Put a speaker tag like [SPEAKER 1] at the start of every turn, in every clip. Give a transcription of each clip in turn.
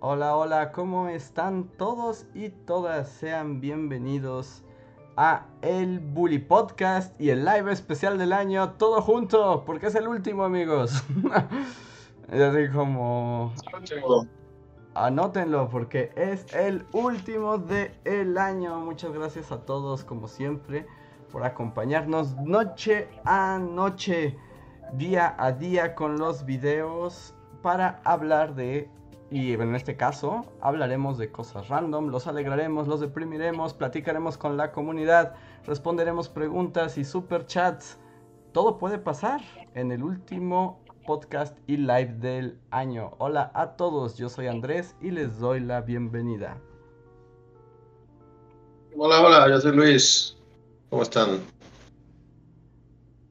[SPEAKER 1] Hola, hola, ¿cómo están todos y todas? Sean bienvenidos a el Bully Podcast y el live especial del año, todo junto, porque es el último, amigos. así como... Anótenlo porque es el último del el año. Muchas gracias a todos, como siempre, por acompañarnos noche a noche, día a día con los videos para hablar de y en este caso hablaremos de cosas random, los alegraremos, los deprimiremos, platicaremos con la comunidad, responderemos preguntas y super chats. Todo puede pasar en el último podcast y live del año. Hola a todos, yo soy Andrés y les doy la bienvenida.
[SPEAKER 2] Hola, hola, yo soy Luis. ¿Cómo están?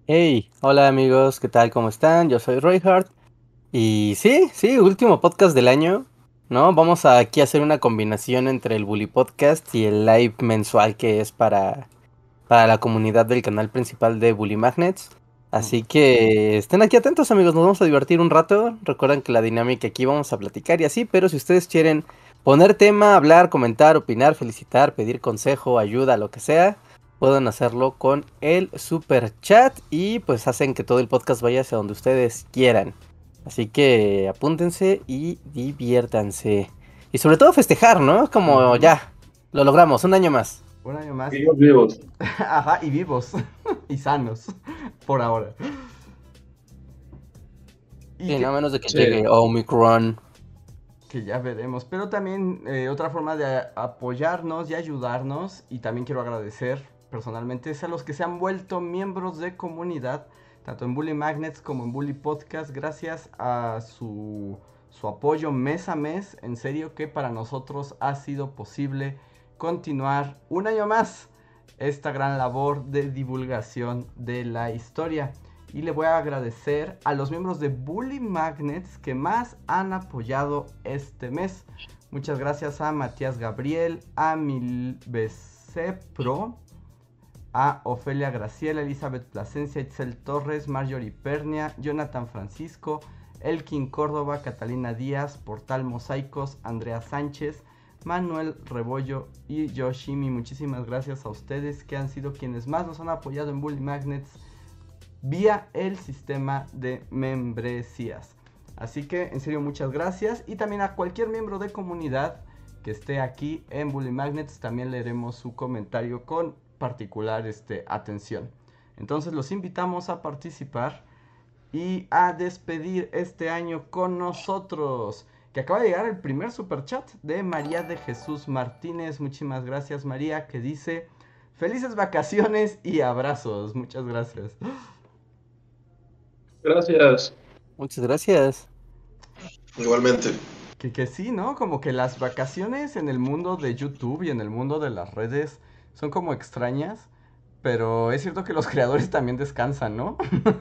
[SPEAKER 3] Hey, hola amigos, ¿qué tal? ¿Cómo están? Yo soy Roy Hart y sí, sí, último podcast del año, ¿no? Vamos a aquí a hacer una combinación entre el Bully Podcast y el live mensual que es para, para la comunidad del canal principal de Bully Magnets. Así que estén aquí atentos amigos, nos vamos a divertir un rato. Recuerden que la dinámica aquí vamos a platicar y así, pero si ustedes quieren poner tema, hablar, comentar, opinar, felicitar, pedir consejo, ayuda, lo que sea, pueden hacerlo con el super chat y pues hacen que todo el podcast vaya hacia donde ustedes quieran. Así que apúntense y diviértanse. Y sobre todo festejar, ¿no? Como ya, lo logramos, un año más.
[SPEAKER 1] Un año más.
[SPEAKER 2] Vivos, vivos.
[SPEAKER 1] Ajá, y vivos. y sanos. Por ahora.
[SPEAKER 3] Y sí, no menos de que llegue Omicron.
[SPEAKER 1] Que ya veremos. Pero también eh, otra forma de apoyarnos y ayudarnos. Y también quiero agradecer personalmente es a los que se han vuelto miembros de comunidad tanto en Bully Magnets como en Bully Podcast, gracias a su, su apoyo mes a mes, en serio que para nosotros ha sido posible continuar un año más esta gran labor de divulgación de la historia. Y le voy a agradecer a los miembros de Bully Magnets que más han apoyado este mes. Muchas gracias a Matías Gabriel, a Pro a Ofelia Graciela, Elizabeth Plasencia, Itzel Torres, Marjorie Pernia, Jonathan Francisco, Elkin Córdoba, Catalina Díaz, Portal Mosaicos, Andrea Sánchez, Manuel Rebollo y Yoshimi. Muchísimas gracias a ustedes que han sido quienes más nos han apoyado en Bully Magnets vía el sistema de membresías. Así que en serio muchas gracias y también a cualquier miembro de comunidad que esté aquí en Bully Magnets también leeremos su comentario con particular este, atención. Entonces los invitamos a participar y a despedir este año con nosotros. Que acaba de llegar el primer super chat de María de Jesús Martínez. Muchísimas gracias María que dice felices vacaciones y abrazos. Muchas gracias.
[SPEAKER 2] Gracias.
[SPEAKER 3] Muchas gracias.
[SPEAKER 2] Igualmente.
[SPEAKER 1] Que, que sí, ¿no? Como que las vacaciones en el mundo de YouTube y en el mundo de las redes son como extrañas, pero es cierto que los creadores también descansan, ¿no?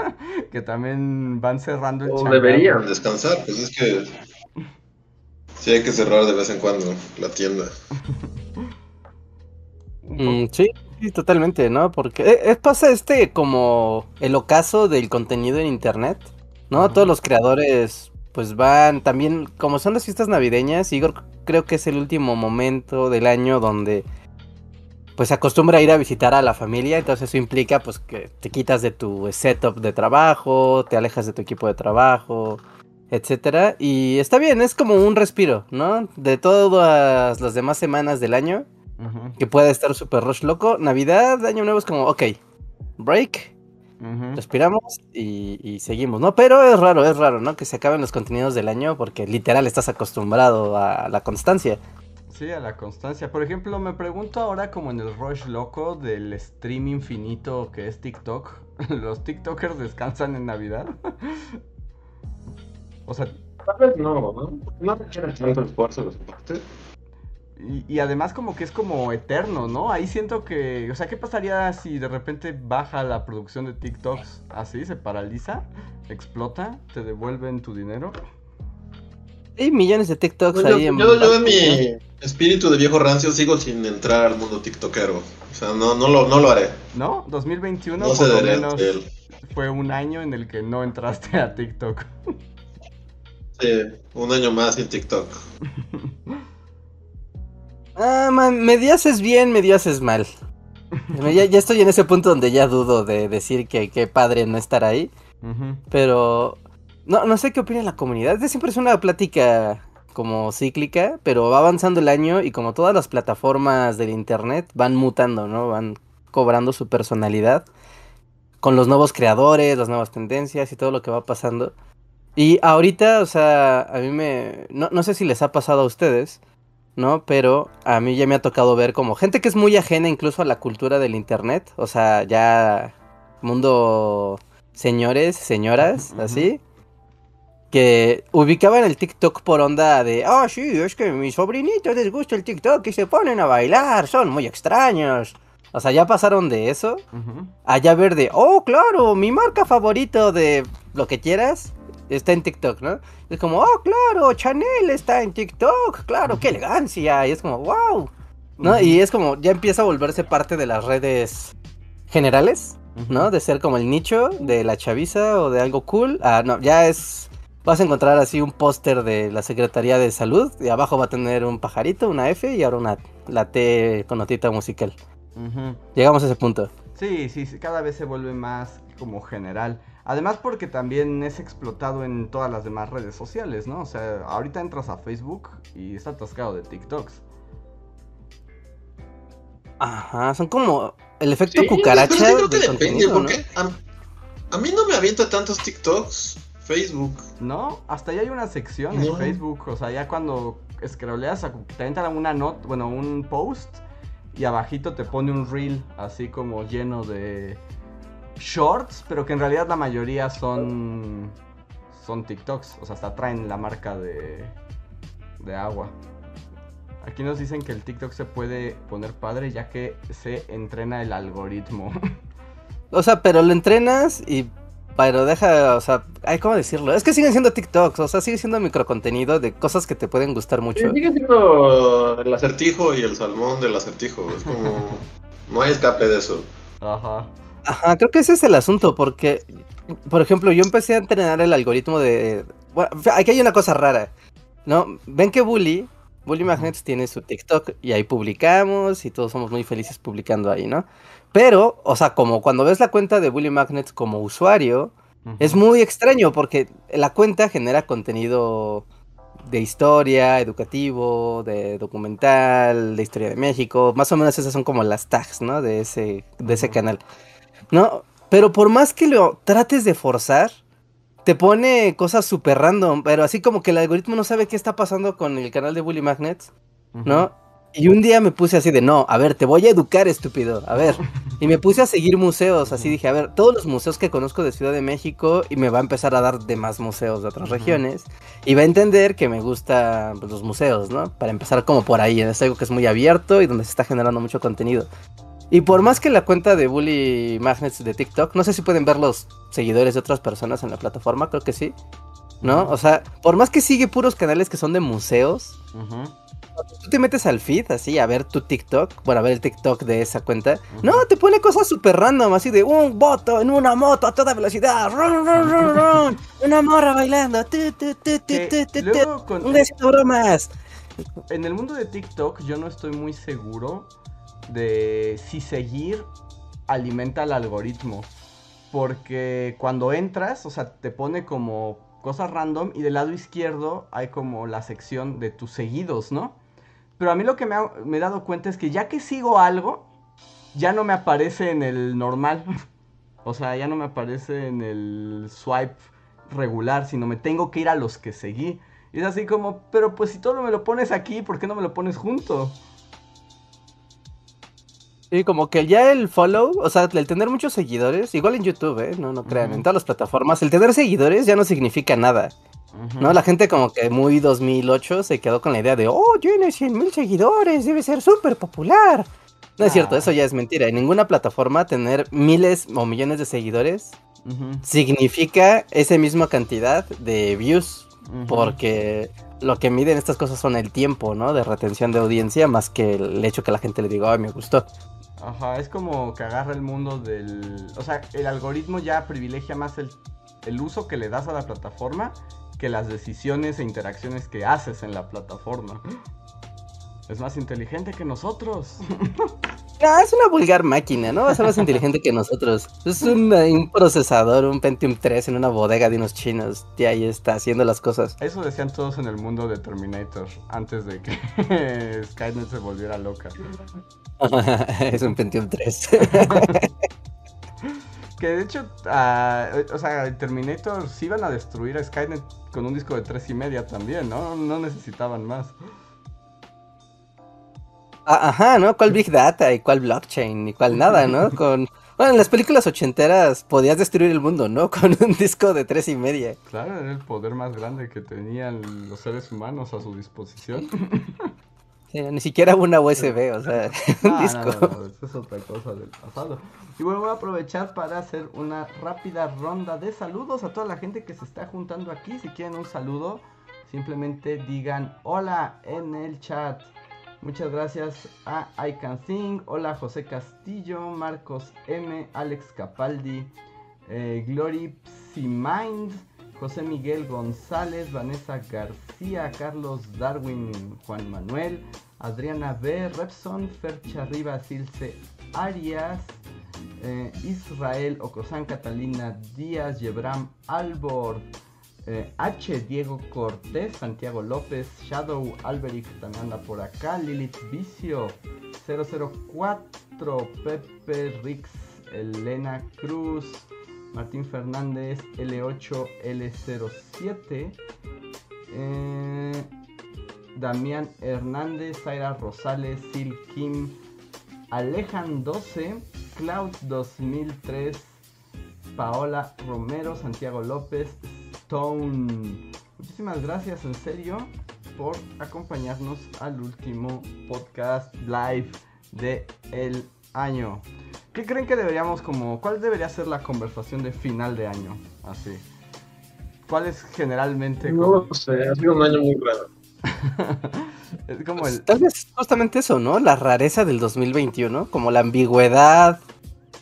[SPEAKER 1] que también van cerrando el
[SPEAKER 2] O deberían descansar, pues es que sí hay que cerrar de vez en cuando la tienda.
[SPEAKER 3] Mm, sí, sí, totalmente, ¿no? Porque eh, es, pasa este como el ocaso del contenido en internet, ¿no? Todos los creadores pues van también, como son las fiestas navideñas, Igor creo que es el último momento del año donde pues se acostumbra a ir a visitar a la familia, entonces eso implica pues que te quitas de tu setup de trabajo, te alejas de tu equipo de trabajo, etcétera, y está bien, es como un respiro, ¿no? De todas las demás semanas del año, que puede estar súper rush loco, Navidad, Año Nuevo es como, ok, break, respiramos y, y, seguimos, ¿no? Pero es raro, es raro, ¿no? Que se acaben los contenidos del año porque literal estás acostumbrado a la constancia.
[SPEAKER 1] Sí, a la constancia. Por ejemplo, me pregunto ahora como en el rush loco del stream infinito que es TikTok. ¿Los TikTokers descansan en Navidad? O sea,
[SPEAKER 2] Tal vez no, ¿no? No requiere tanto esfuerzo parte.
[SPEAKER 1] y, y además como que es como eterno, ¿no? Ahí siento que, o sea, ¿qué pasaría si de repente baja la producción de TikToks así, se paraliza, explota, te devuelven tu dinero?
[SPEAKER 3] Hay millones de TikToks ahí en.
[SPEAKER 2] yo, yo en mi espíritu de viejo rancio sigo sin entrar al mundo tiktokero. O sea, no, no, lo, no lo haré.
[SPEAKER 1] ¿No? 2021
[SPEAKER 2] No se
[SPEAKER 1] por lo menos fue un año en el que no entraste a TikTok.
[SPEAKER 2] Sí, un año más sin TikTok.
[SPEAKER 3] Ah, man, medio haces bien, medio haces mal. Ya, ya estoy en ese punto donde ya dudo de decir que qué padre no estar ahí. Pero no, no sé qué opina la comunidad. Es siempre es una plática como cíclica, pero va avanzando el año y como todas las plataformas del internet van mutando, ¿no? Van cobrando su personalidad con los nuevos creadores, las nuevas tendencias y todo lo que va pasando. Y ahorita, o sea, a mí me... No, no sé si les ha pasado a ustedes, ¿no? Pero a mí ya me ha tocado ver como gente que es muy ajena incluso a la cultura del internet. O sea, ya mundo señores, señoras, así. Que ubicaban el TikTok por onda de, ah, sí, es que a mis sobrinitos les gusta el TikTok y se ponen a bailar, son muy extraños. O sea, ya pasaron de eso
[SPEAKER 1] Ujú.
[SPEAKER 3] a ya ver de, oh, claro, mi marca favorito de lo que quieras está en TikTok, ¿no? Es como, oh, claro, Chanel está en TikTok, claro, qué elegancia. Y es como, wow, ¿no? Y es como, ya empieza a volverse parte de las redes generales, ¿no? De ser como el nicho de la chaviza o de algo cool. Ah, no, ya es. Vas a encontrar así un póster de la Secretaría de Salud y abajo va a tener un pajarito, una F y ahora una la T con notita musical. Llegamos a ese punto.
[SPEAKER 1] Sí, sí, sí, cada vez se vuelve más como general. Además porque también es explotado en todas las demás redes sociales, ¿no? O sea, ahorita entras a Facebook y está atascado de TikToks.
[SPEAKER 3] Ajá, son como el efecto
[SPEAKER 2] Sí,
[SPEAKER 3] cucaracha
[SPEAKER 2] pero creo que
[SPEAKER 3] del
[SPEAKER 2] depende,
[SPEAKER 3] ¿no?
[SPEAKER 2] porque a, a mí no me avienta tantos TikToks Facebook.
[SPEAKER 1] ¿No? Hasta ya hay una sección
[SPEAKER 2] No.
[SPEAKER 1] en Facebook, o sea, ya cuando scrolleas, a- te aventan una nota, bueno, un post y abajito te pone un reel así como lleno de shorts, pero que en realidad la mayoría son son TikToks, o sea, hasta traen la marca de de agua. Aquí nos dicen que el TikTok se puede poner padre ya que se entrena el algoritmo.
[SPEAKER 3] O sea, pero lo entrenas y. Pero deja, o sea, ay, ¿cómo decirlo? Es que siguen siendo TikToks, o sea, sigue siendo microcontenido de cosas que te pueden gustar mucho.
[SPEAKER 2] Sigue siendo el acertijo y el salmón del acertijo. Es como. No hay escape de eso.
[SPEAKER 1] Ajá.
[SPEAKER 3] Ajá, creo que ese es el asunto, porque, por ejemplo, yo empecé a entrenar el algoritmo de... Bueno, aquí hay una cosa rara, ¿no? Ven que Bully, Bully Magnets tiene su TikTok y ahí publicamos y todos somos muy felices publicando ahí, ¿no? Pero, o sea, como cuando ves la cuenta de Bully Magnets como usuario, es muy extraño porque la cuenta genera contenido de historia, educativo, de documental, de historia de México. Más o menos esas son como las tags, ¿no? De ese, de ese canal. ¿No? Pero por más que lo trates de forzar, te pone cosas súper random. Pero así como que el algoritmo no sabe qué está pasando con el canal de Bully Magnets. ¿no? Y un día me puse así de, no, a ver, te voy a educar, estúpido, a ver. Y me puse a seguir museos, así dije, a ver, todos los museos que conozco de Ciudad de México y me va a empezar a dar de más museos de otras regiones. Y va a entender que me gustan pues, los museos, ¿no? Para empezar como por ahí, es algo que es muy abierto y donde se está generando mucho contenido. Y por más que la cuenta de Bully Magnets de TikTok, no sé si pueden ver los seguidores de otras personas en la plataforma, creo que sí. ¿No? O sea, por más que sigue puros canales que son de museos,
[SPEAKER 1] Ujú.
[SPEAKER 3] Tú te metes al feed así a ver tu TikTok, bueno, a ver el TikTok de esa cuenta. No, te pone cosas súper random, así de un voto en una moto a toda velocidad. Run, run, run, run, una morra bailando. tu, tu, tu,
[SPEAKER 1] luego con-
[SPEAKER 3] Un bromas.
[SPEAKER 1] En el mundo de TikTok yo no estoy muy seguro de si seguir alimenta al algoritmo. Porque cuando entras, o sea, te pone como cosas random y del lado izquierdo hay como la sección de tus seguidos, ¿no? Pero a mí lo que me, ha- me he dado cuenta es que ya que sigo algo, ya no me aparece en el normal. o sea, ya no me aparece en el swipe regular, sino me tengo que ir a los que seguí. Y es así como, pero pues si todo me lo pones aquí, ¿por qué no me lo pones junto?
[SPEAKER 3] Y como que ya el follow, o sea, el tener muchos seguidores, igual en YouTube, ¿eh? No, no crean, en todas las plataformas, el tener seguidores ya no significa nada. ¿No? La gente como que muy 2008 se quedó con la idea de, oh, tiene 100 mil seguidores, debe ser súper popular. No es cierto,
[SPEAKER 1] Ah.
[SPEAKER 3] eso ya es mentira. En ninguna plataforma tener miles o millones de seguidores significa esa misma cantidad de views. Porque lo que miden estas cosas son el tiempo, ¿no? De retención de audiencia, más que el hecho que la gente le diga, ay, me gustó.
[SPEAKER 1] Ajá, es como que agarra el mundo del... O sea, el algoritmo ya privilegia más el, el uso que le das a la plataforma que las decisiones e interacciones que haces en la plataforma. Es más inteligente que nosotros.
[SPEAKER 3] Ah, es una vulgar máquina, ¿no? Va a ser más inteligente que nosotros. Es un procesador, un Pentium 3 en una bodega de unos chinos. Y ahí está haciendo las cosas.
[SPEAKER 1] Eso decían todos en el mundo de Terminator antes de que Skynet se volviera loca.
[SPEAKER 3] es un Pentium 3.
[SPEAKER 1] Que de hecho, ah, o sea, Terminator sí iban a destruir a Skynet con un disco de tres y media también, ¿no? No necesitaban más.
[SPEAKER 3] Ah, Ajá, ¿no? ¿Cuál Big Data y cuál blockchain y cuál nada, ¿no? Con... Bueno, en las películas ochenteras podías destruir el mundo, ¿no? Con un disco de tres y media.
[SPEAKER 1] Claro, era el poder más grande que tenían los seres humanos a su disposición.
[SPEAKER 3] Sí, ni siquiera una USB, o sea, un
[SPEAKER 1] Ah,
[SPEAKER 3] disco.
[SPEAKER 1] no, no, no, eso es otra cosa del pasado. Y bueno, voy a aprovechar para hacer una rápida ronda de saludos a toda la gente que se está juntando aquí. Si quieren un saludo, simplemente digan hola en el chat. Muchas gracias a I Can Sing, hola José Castillo, Marcos M, Alex Capaldi, eh, Glory Psimind, José Miguel González, Vanessa García, Carlos Darwin, Juan Manuel, Adriana B, Repson, Fercha Rivas, Ilse Arias, eh, Israel Ocosán, Catalina Díaz, Yebram Albor, eh, H. Diego Cortés, Santiago López, Shadow Alberic también anda por acá, Lilith Vicio, 004, Pepe Rix, Elena Cruz, Martín Fernández, L8, L07, eh, Damián Hernández, Zaira Rosales, Sil Kim, Alejan 12, Cloud 2003, Paola Romero, Santiago López, Stone. Muchísimas gracias en serio por acompañarnos al último podcast live de el año. ¿Qué creen que deberíamos como cuál debería ser la conversación de final de año? Así. ¿Cuál es generalmente como,
[SPEAKER 4] No sé, ha sido un año muy raro.
[SPEAKER 1] es como
[SPEAKER 3] Pues,
[SPEAKER 1] el
[SPEAKER 3] Tal vez justamente eso, ¿no? La rareza del 2021, como la ambigüedad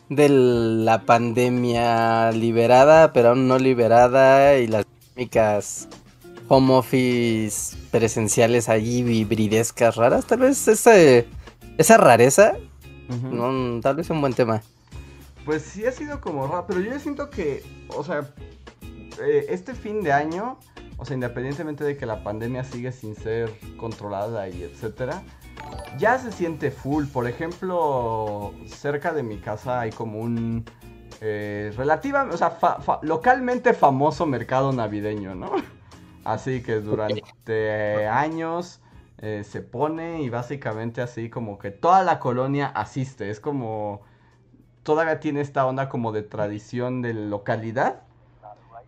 [SPEAKER 3] de la pandemia liberada, pero aún no liberada, y las dinámicas home office presenciales allí hibridescas raras. Tal vez ese, esa rareza, no, tal vez es un buen tema.
[SPEAKER 1] Pues sí ha sido como raro, pero yo siento que, o sea, eh, este fin de año, o sea, independientemente de que la pandemia sigue sin ser controlada y etcétera, ya se siente full. Por ejemplo, cerca de mi casa hay como un eh, relativa, o sea, localmente famoso mercado navideño, ¿no? Así que durante años eh, se pone y básicamente así como que toda la colonia asiste. Es como todavía tiene esta onda como de tradición de localidad.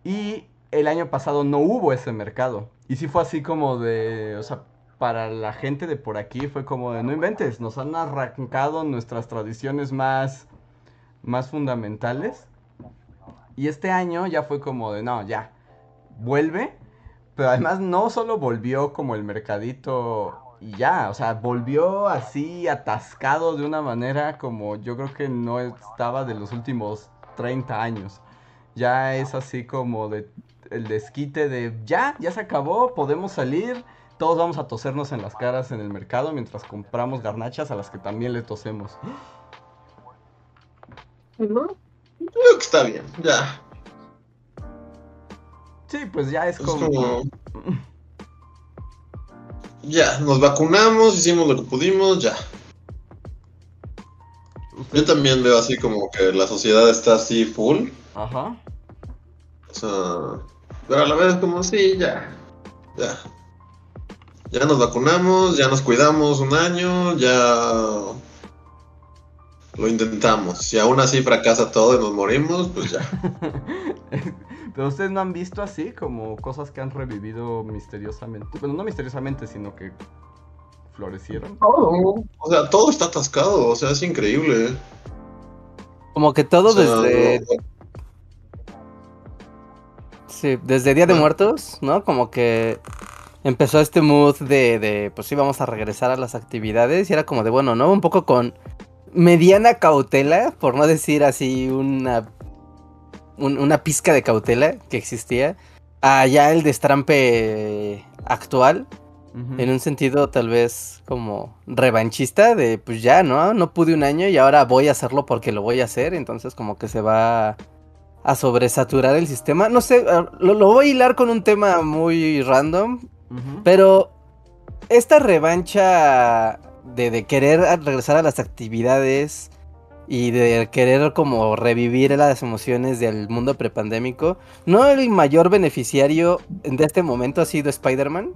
[SPEAKER 1] Y el año pasado no hubo ese mercado. Y sí fue así como de, o sea, para la gente de por aquí fue como de, no inventes, nos han arrancado nuestras tradiciones más, más fundamentales. Y este año ya fue como de, no, ya, vuelve. Pero además no solo volvió como el mercadito y ya, o sea, volvió así atascado de una manera como yo creo que no estaba de los últimos 30 años. Ya es así como de el desquite de ya, ya se acabó, podemos salir, todos vamos a tosernos en las caras en el mercado mientras compramos garnachas a las que también le tosemos.
[SPEAKER 4] ¿No?
[SPEAKER 2] Creo que está bien, ya.
[SPEAKER 1] Sí, pues ya es
[SPEAKER 2] Es
[SPEAKER 1] como...
[SPEAKER 2] como. Ya, nos vacunamos, hicimos lo que pudimos, ya. Yo también veo así como que la sociedad está así full.
[SPEAKER 1] Ajá.
[SPEAKER 2] O sea, pero a la vez como sí, ya. Ya. Ya nos vacunamos, ya nos cuidamos un año, ya lo intentamos. Si aún así fracasa todo y nos morimos, pues ya.
[SPEAKER 1] Pero ustedes no han visto así como cosas que han revivido misteriosamente. Bueno, no misteriosamente, sino que florecieron.
[SPEAKER 2] Todo. O sea, todo está atascado. O sea, es increíble.
[SPEAKER 3] Como que todo
[SPEAKER 2] O sea,
[SPEAKER 3] desde,
[SPEAKER 2] no-
[SPEAKER 3] sí, desde Día de. Muertos, ¿no? Como que empezó este mood de, de, pues sí, vamos a regresar a las actividades y era como de, bueno, ¿no? Un poco con mediana cautela, por no decir así una, un- una pizca de cautela que existía, allá el destrampe actual, en un sentido tal vez como revanchista de pues ya, ¿no? No pude un año y ahora voy a hacerlo porque lo voy a hacer, entonces como que se va a sobresaturar el sistema. No sé, lo, lo voy a hilar con un tema muy random, pero esta revancha de, de querer regresar a las actividades y de querer como revivir las emociones del mundo prepandémico, ¿no el mayor beneficiario de este momento ha sido Spider-Man?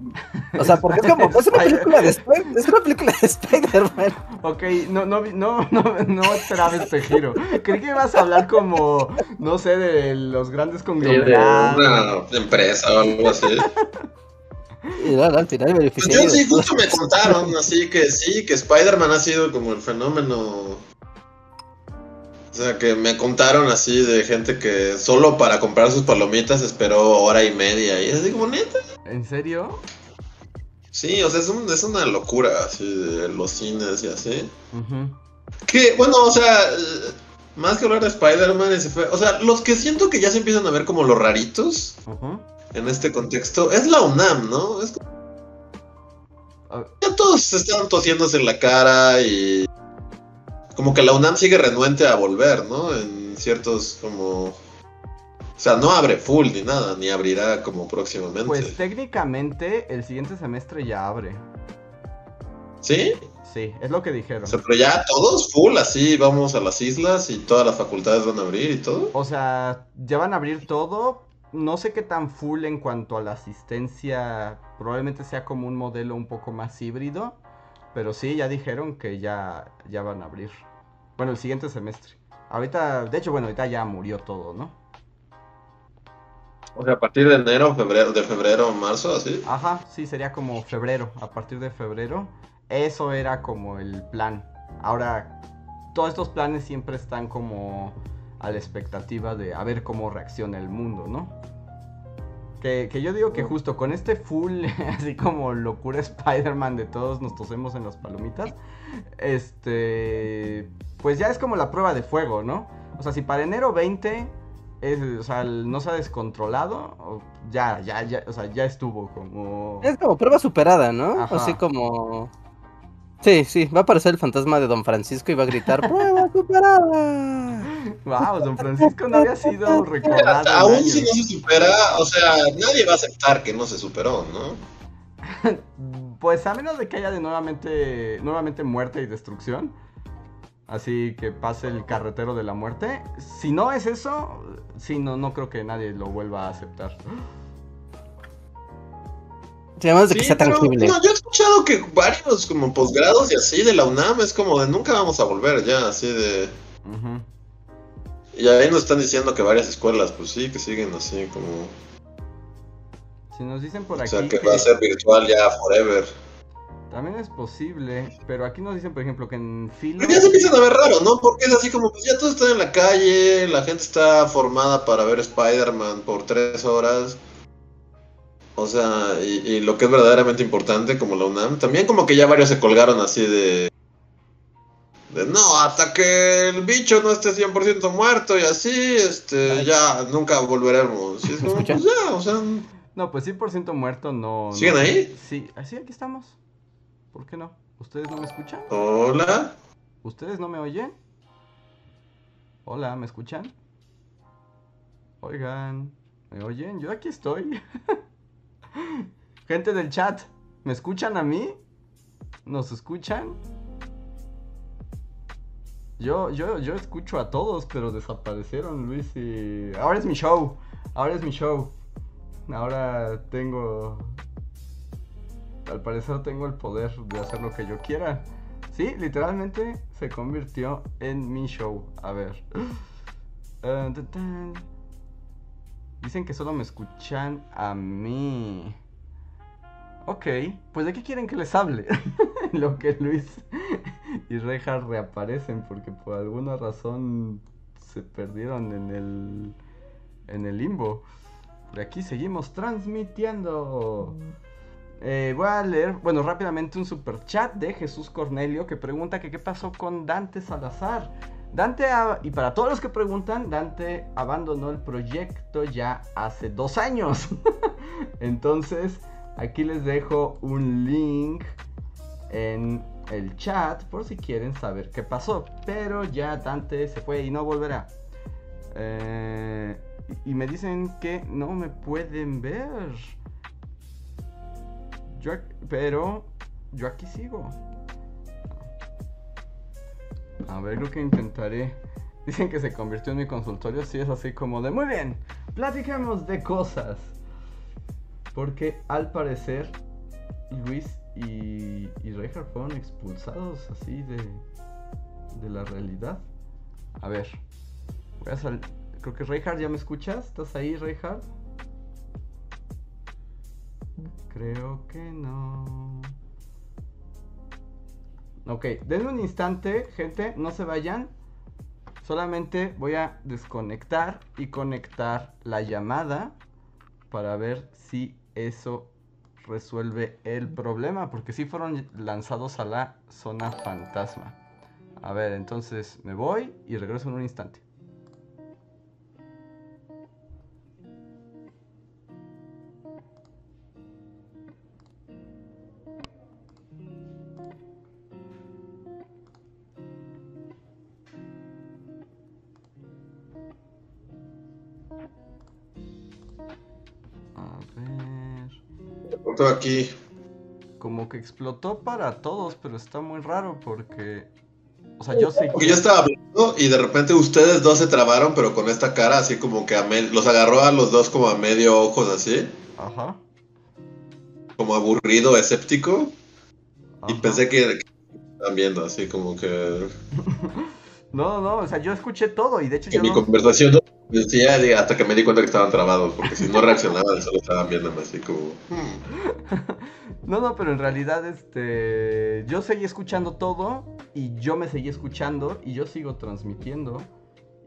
[SPEAKER 3] O sea, porque es como, es una película de, Sp- es una película de Spider-Man.
[SPEAKER 1] Ok, no, no, vi- no, no, no esperaba este giro. Creí que ibas a hablar como, no sé, de los grandes
[SPEAKER 2] Sí, de
[SPEAKER 1] conglomerados.
[SPEAKER 2] una empresa o algo así.
[SPEAKER 3] Y no, no, al final
[SPEAKER 2] Pues yo sí, justo me contaron, así que sí, que Spider-Man ha sido como el fenómeno. O sea, que me contaron así de gente que solo para comprar sus palomitas esperó hora y media. Y es así como neta.
[SPEAKER 1] ¿En serio?
[SPEAKER 2] Sí, o sea, es, un- es una locura así de los cines y así. Que, bueno, o sea, más que hablar de Spider-Man. O sea, los que siento que ya se empiezan a ver como los raritos en este contexto es la UNAM, ¿no? Es
[SPEAKER 1] Ah,
[SPEAKER 2] Ya todos están tosiéndose en la cara y como que la UNAM sigue renuente a volver, ¿no? En ciertos como... O sea, no abre full ni nada, ni abrirá como próximamente.
[SPEAKER 1] Pues técnicamente el siguiente semestre ya abre.
[SPEAKER 2] ¿Sí?
[SPEAKER 1] Sí, es lo que dijeron.
[SPEAKER 2] O sea, pero ya todos full, así vamos a las islas y todas las facultades van a abrir y todo.
[SPEAKER 1] O sea, ya van a abrir todo. No sé qué tan full en cuanto a la asistencia. Probablemente sea como un modelo un poco más híbrido. Pero sí, ya dijeron que ya, ya van a abrir. Bueno, el siguiente semestre. Ahorita, de hecho, bueno, ahorita ya murió todo, ¿no?
[SPEAKER 2] O sea, a partir de enero, febrero, de febrero marzo, así.
[SPEAKER 1] Ajá, sí, sería como febrero. A partir de febrero. Eso era como el plan. Ahora, todos estos planes siempre están como a la expectativa de a ver cómo reacciona el mundo, ¿no? Que, que yo digo que justo con este full, así como locura Spider-Man de todos nos tosemos en las palomitas, este, pues ya es como la prueba de fuego, ¿no? O sea, si para enero 20 es, o sea, el- no se ha descontrolado, ya, ya, ya, o sea, ya estuvo como...
[SPEAKER 3] Es como prueba superada, ¿no?
[SPEAKER 1] Ajá.
[SPEAKER 3] Así como. Sí, sí, va a aparecer el fantasma de Don Francisco y va a gritar ¡Prueba superada!
[SPEAKER 1] Wow, Don Francisco no había sido recordado.
[SPEAKER 2] Aún
[SPEAKER 1] años.
[SPEAKER 2] si no se supera, o sea, nadie va a aceptar que no se superó, ¿no?
[SPEAKER 1] Pues a menos de que haya de nuevamente, nuevamente muerte y destrucción. Así que pase el carretero de la muerte. Si no es eso, sí, no, no creo que nadie lo vuelva a aceptar.
[SPEAKER 3] Además de que
[SPEAKER 2] Sí,
[SPEAKER 3] sea tangible.
[SPEAKER 2] no, yo he escuchado que varios como posgrados y así de la UNAM es como de nunca vamos a volver ya, así de...
[SPEAKER 1] Ujú.
[SPEAKER 2] Y ahí nos están diciendo que varias escuelas, pues sí, que siguen así como...
[SPEAKER 1] Si nos dicen por
[SPEAKER 2] O
[SPEAKER 1] aquí
[SPEAKER 2] sea, que
[SPEAKER 1] que
[SPEAKER 2] va a ser virtual ya forever.
[SPEAKER 1] también es posible, pero aquí nos dicen, por ejemplo, que en filo...
[SPEAKER 2] Pero ya se empiezan a ver raro, ¿no? Porque es así como, pues ya todos están en la calle, la gente está formada para ver Spider-Man por tres horas. O sea, y, y lo que es verdaderamente importante, como la UNAM, también como que ya varios se colgaron así de... De no, hasta que el bicho no esté 100% muerto y así, este,
[SPEAKER 1] Ay.
[SPEAKER 2] ya nunca volveremos. Y es
[SPEAKER 3] ¿Me
[SPEAKER 2] como, pues ya, o sea,
[SPEAKER 1] No, pues 100% muerto no...
[SPEAKER 2] ¿Siguen
[SPEAKER 1] no-
[SPEAKER 2] ahí?
[SPEAKER 1] Sí, así aquí estamos. ¿Por qué no? ¿Ustedes no me escuchan?
[SPEAKER 2] hola.
[SPEAKER 1] ¿Ustedes no me oyen? Hola, ¿me escuchan? Oigan, ¿me oyen? Yo aquí estoy. Gente del chat, ¿me escuchan a mí? ¿Nos escuchan? Yo, yo, yo escucho a todos, pero desaparecieron, Luis y... Ahora es mi show, ahora es mi show. Ahora tengo... Al parecer tengo el poder de hacer lo que yo quiera. Sí, literalmente se convirtió en mi show. A ver. Tan. Dicen que solo me escuchan a mí. Ok, pues ¿de qué quieren que les hable? Lo que Luis y Reja reaparecen porque por alguna razón se perdieron en el en el limbo. De aquí seguimos transmitiendo. Eh, voy a leer, bueno, rápidamente un super chat de Jesús Cornelio que pregunta que qué pasó con Dante Salazar. Dante, y para todos los que preguntan, Dante abandonó el proyecto ya hace dos años. Entonces, aquí les dejo un link en el chat por si quieren saber qué pasó. Pero ya Dante se fue y no volverá. Eh, y me dicen que no me pueden ver. Yo, pero yo aquí sigo. A ver, creo que intentaré. Dicen que se convirtió en mi consultorio. Si es así como de muy bien. Platiquemos de cosas. Porque al parecer Luis y, y fueron expulsados así de, de la realidad. A ver. Voy a salir. Creo que Reinhardt, ¿ya me escuchas? ¿Estás ahí, Reinhardt? Creo que no. Ok, denme un instante, gente, no se vayan. Solamente voy a desconectar y conectar la llamada para ver si eso resuelve el problema, porque si fueron lanzados a la zona fantasma. A ver, entonces me voy y regreso en un instante.
[SPEAKER 2] Aquí.
[SPEAKER 1] Como que explotó para todos, pero está muy raro porque. O sea, yo sé
[SPEAKER 2] Porque yo estaba hablando y de repente ustedes dos se trabaron, pero con esta cara así como que a los agarró a los dos como a medio ojos así.
[SPEAKER 1] Ajá.
[SPEAKER 2] Como aburrido, escéptico. Y pensé que, estaban viendo así como que.
[SPEAKER 1] no, no, o sea, yo escuché todo y de hecho
[SPEAKER 2] yo. mi conversación Decía hasta que me di cuenta que estaban trabados, porque si no reaccionaban, solo estaban viéndome así como. Hmm".
[SPEAKER 1] No, no, pero en realidad, este. Yo seguí escuchando todo y yo me seguí escuchando y yo sigo transmitiendo.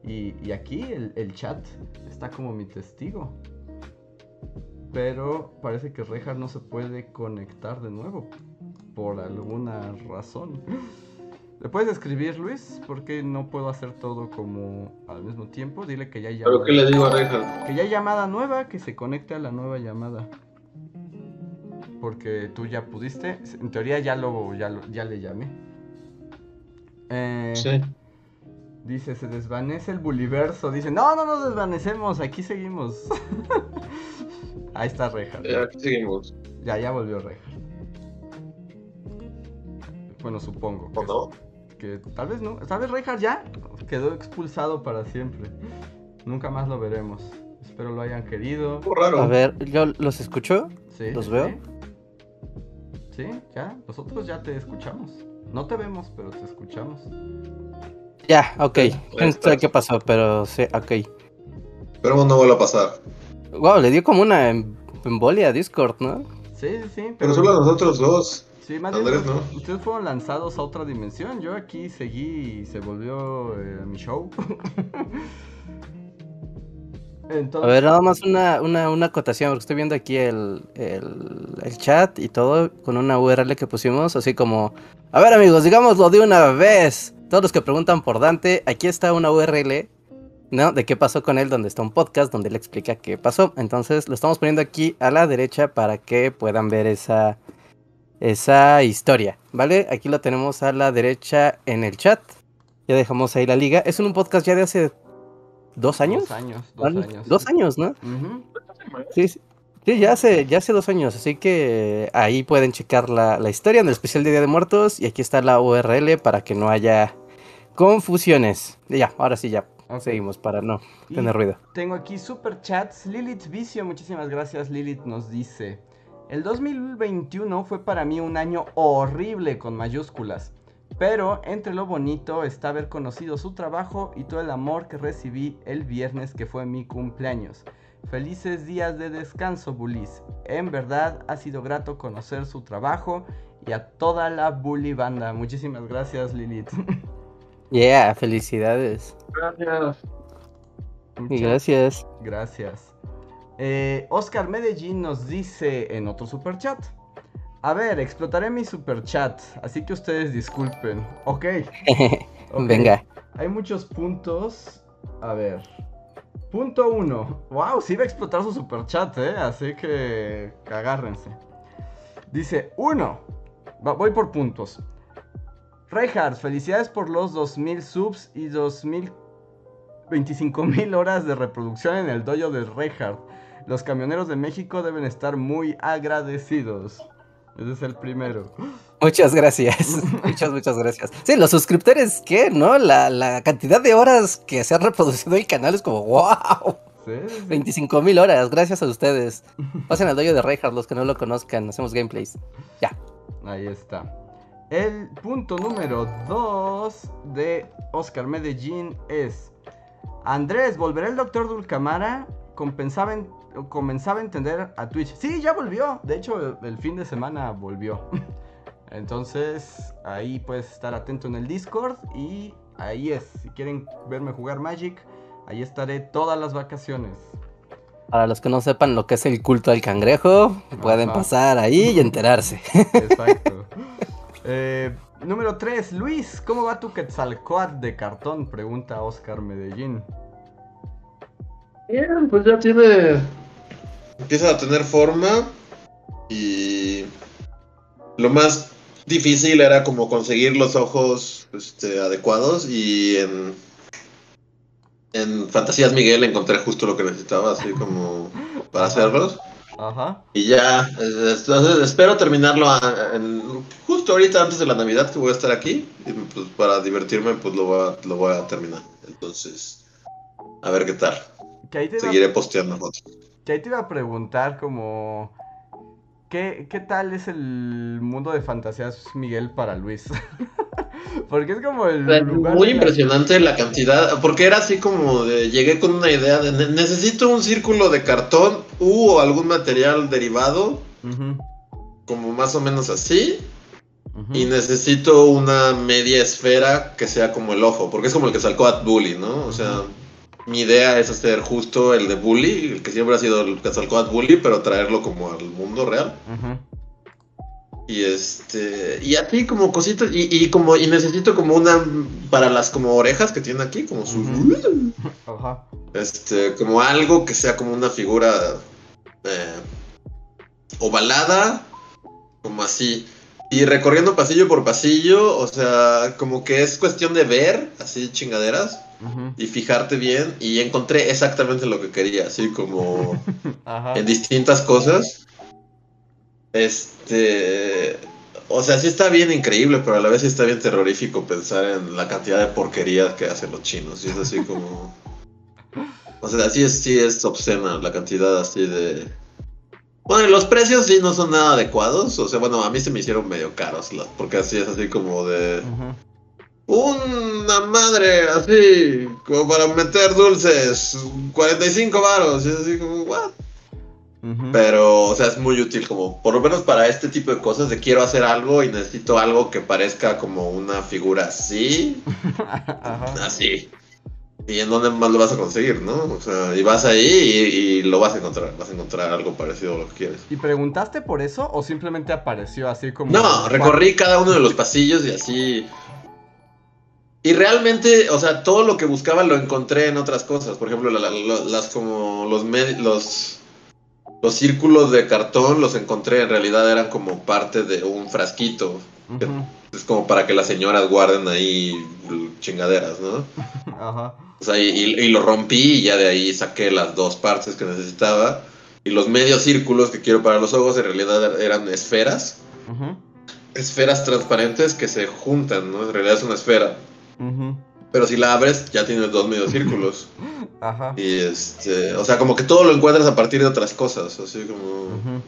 [SPEAKER 1] Y, aquí el, chat está como mi testigo. Pero parece que Rejar no se puede conectar de nuevo. Por alguna razón. ¿Le puedes escribir, Luis? Porque no puedo hacer todo como al mismo tiempo. Dile que ya hay
[SPEAKER 2] llamada. ¿Pero qué le digo a Reja?
[SPEAKER 1] Que ya hay llamada nueva, que se conecte a la nueva llamada. Porque tú ya pudiste. En teoría ya lo, ya, ya le llamé.
[SPEAKER 2] Eh, sí.
[SPEAKER 1] Dice, se desvanece el buliverso. Dice, no, no nos desvanecemos, aquí seguimos. Ahí está Reja.
[SPEAKER 2] Ya, aquí seguimos.
[SPEAKER 1] Ya, ya volvió Reja. Bueno, supongo.
[SPEAKER 2] ¿O no?
[SPEAKER 1] Que tal vez no. Tal vez Reinhardt ya quedó expulsado para siempre. Nunca más lo veremos. Espero lo hayan querido.
[SPEAKER 2] raro.
[SPEAKER 3] A ver, ¿yo los escucho?
[SPEAKER 1] Sí.
[SPEAKER 3] ¿Los veo?
[SPEAKER 1] Sí, ya. Nosotros ya te escuchamos. No te vemos, pero te escuchamos.
[SPEAKER 3] Ya, ok. No sé qué pasó, pero sí, ok.
[SPEAKER 2] Esperemos no vuelva a pasar.
[SPEAKER 3] Wow, le dio como una em-, embolia a Discord, ¿no?
[SPEAKER 1] Sí, sí, sí.
[SPEAKER 2] Pero, pero solo a nosotros dos.
[SPEAKER 1] Sí, más bien, ustedes fueron lanzados a otra dimensión. Yo aquí seguí y se volvió eh, mi show.
[SPEAKER 3] A ver, nada más una, una, una, acotación, porque estoy viendo aquí el, el, el, chat y todo con una URL que pusimos, así como, a ver amigos, digámoslo de una vez. Todos los que preguntan por Dante, aquí está una URL, ¿no? De qué pasó con él, donde está un podcast donde él explica qué pasó. Entonces lo estamos poniendo aquí a la derecha para que puedan ver esa, esa historia, ¿vale? Aquí lo tenemos a la derecha en el chat. Ya dejamos ahí la liga. Es un podcast ya de hace dos años.
[SPEAKER 1] Dos años, dos años.
[SPEAKER 3] Dos años, ¿no? Sí, sí. ya hace, ya hace dos años, así que ahí pueden checar la, la historia en el especial de Día de Muertos y aquí está la URL para que no haya confusiones. ya, ahora sí ya. Seguimos para no tener ruido.
[SPEAKER 1] Tengo aquí super chats. Lilith Vicio, muchísimas gracias. Lilith nos dice: el 2021 fue para mí un año horrible con mayúsculas, pero entre lo bonito está haber conocido su trabajo y todo el amor que recibí el viernes que fue mi cumpleaños. Felices días de descanso, Bullies. En verdad ha sido grato conocer su trabajo y a toda la Bully banda. Muchísimas gracias, Lilith.
[SPEAKER 3] Yeah, felicidades.
[SPEAKER 4] Gracias.
[SPEAKER 1] Muchas
[SPEAKER 3] gracias.
[SPEAKER 1] gracias. Eh, Oscar Medellín nos dice en otro super chat. A ver, explotaré mi super chat, así que ustedes disculpen. Ok. ok.
[SPEAKER 3] Venga.
[SPEAKER 1] Hay muchos puntos. A ver. Punto uno. Wow, sí va a explotar su super chat, eh. Así que agárrense. Dice, uno. Va- voy por puntos. Reinhardt, felicidades por los 2000 subs y 2000 25.000 horas de reproducción en el dojo de Reinhardt. Los camioneros de México deben estar muy agradecidos. Ese es el primero.
[SPEAKER 3] Muchas gracias. Muchas, muchas gracias. Sí, los suscriptores, ¿qué? ¿No? La, la cantidad de horas que se han reproducido el canal es como, wow.
[SPEAKER 1] Sí, sí, sí.
[SPEAKER 3] 25 mil horas, gracias a ustedes. Pasen al dojo de Reinhardt, los que no lo conozcan, hacemos gameplays. Ya.
[SPEAKER 1] Ahí está. El punto número 2 de Oscar Medellín es... Andrés, ¿volverá el doctor Dulcamara? Compensaba en- comenzaba a entender a Twitch. Sí, ya volvió. De hecho, el, el fin de semana volvió. Entonces, ahí puedes estar atento en el Discord. Y ahí es. Si quieren verme jugar Magic, ahí estaré todas las vacaciones.
[SPEAKER 3] Para los que no sepan lo que es el culto al cangrejo, pueden pasar ahí y enterarse.
[SPEAKER 1] Exacto. Eh, número 3. Luis, ¿cómo va tu Quetzalcoatl de cartón? Pregunta Oscar Medellín.
[SPEAKER 4] Bien, pues ya tiene.
[SPEAKER 2] Empieza a tener forma y lo más difícil era como conseguir los ojos este, adecuados y en, en Fantasías Miguel encontré justo lo que necesitaba, así como para hacerlos.
[SPEAKER 1] Ajá.
[SPEAKER 2] Y ya, entonces espero terminarlo a- en- justo ahorita antes de la Navidad que voy a estar aquí. Y pues para divertirme pues lo voy a, lo voy a terminar. Entonces, a ver qué tal. Seguiré posteando fotos.
[SPEAKER 1] Que ahí te iba a preguntar como... ¿qué, ¿Qué tal es el mundo de fantasías Miguel para Luis? Porque es como el... lugar
[SPEAKER 2] Muy
[SPEAKER 1] la-
[SPEAKER 2] impresionante la cantidad, porque era así como de, llegué con una idea de, "Ne- necesito un círculo de cartón u algún material derivado, como más o menos así, y necesito una media esfera que sea como el ojo, porque es como el que sacó a Bully, ¿no? O sea, mi idea es hacer justo el de Bully, el que siempre ha sido el que sacó a Bully, pero traerlo como al mundo real. Y este, y así como cositas, y, y como, y necesito como una, para las como orejas que tiene aquí, como su.
[SPEAKER 1] Ajá.
[SPEAKER 2] este, como algo que sea como una figura eh, ovalada, como así. Y recorriendo pasillo por pasillo, o sea, como que es cuestión de ver, así chingaderas,
[SPEAKER 1] Ujú.
[SPEAKER 2] y fijarte bien, y encontré exactamente lo que quería, así como
[SPEAKER 1] Ajá.
[SPEAKER 2] en distintas cosas. Este. O sea, sí está bien increíble, pero a la vez sí está bien terrorífico pensar en la cantidad de porquerías que hacen los chinos. Y es así como. O sea, sí es, sí es obscena la cantidad así de. Bueno, y los precios sí no son nada adecuados. O sea, bueno, a mí se me hicieron medio caros, porque así es así como de.
[SPEAKER 1] Ujú.
[SPEAKER 2] Una madre así, como para meter dulces, 45 varos. Y es así como, ¿what? Pero, o sea, es muy útil como, por lo menos para este tipo de cosas, de quiero hacer algo y necesito algo que parezca como una figura así,
[SPEAKER 1] Ajá.
[SPEAKER 2] así. ¿Y en dónde más lo vas a conseguir, no? O sea, y vas ahí y, y lo vas a encontrar, vas a encontrar algo parecido a lo que quieres.
[SPEAKER 1] ¿Y preguntaste por eso o simplemente apareció así como...
[SPEAKER 2] No, recorrí cada uno de los pasillos y así... Y realmente, o sea, todo lo que buscaba lo encontré en otras cosas. Por ejemplo, la- la- la- las como los, med- los los círculos de cartón los encontré en realidad eran como parte de un frasquito. Es como para que las señoras guarden ahí chingaderas, ¿no?
[SPEAKER 1] Ajá.
[SPEAKER 2] O sea, y, y- lo rompí y ya de ahí saqué las dos partes que necesitaba. Y los medios círculos que quiero para los ojos en realidad eran esferas.
[SPEAKER 1] Ujú.
[SPEAKER 2] Esferas transparentes que se juntan, ¿no? En realidad es una esfera. Pero si la abres, ya tienes dos medios círculos.
[SPEAKER 1] Ajá.
[SPEAKER 2] Y este, o sea, como que todo lo encuentras a partir de otras cosas, así como...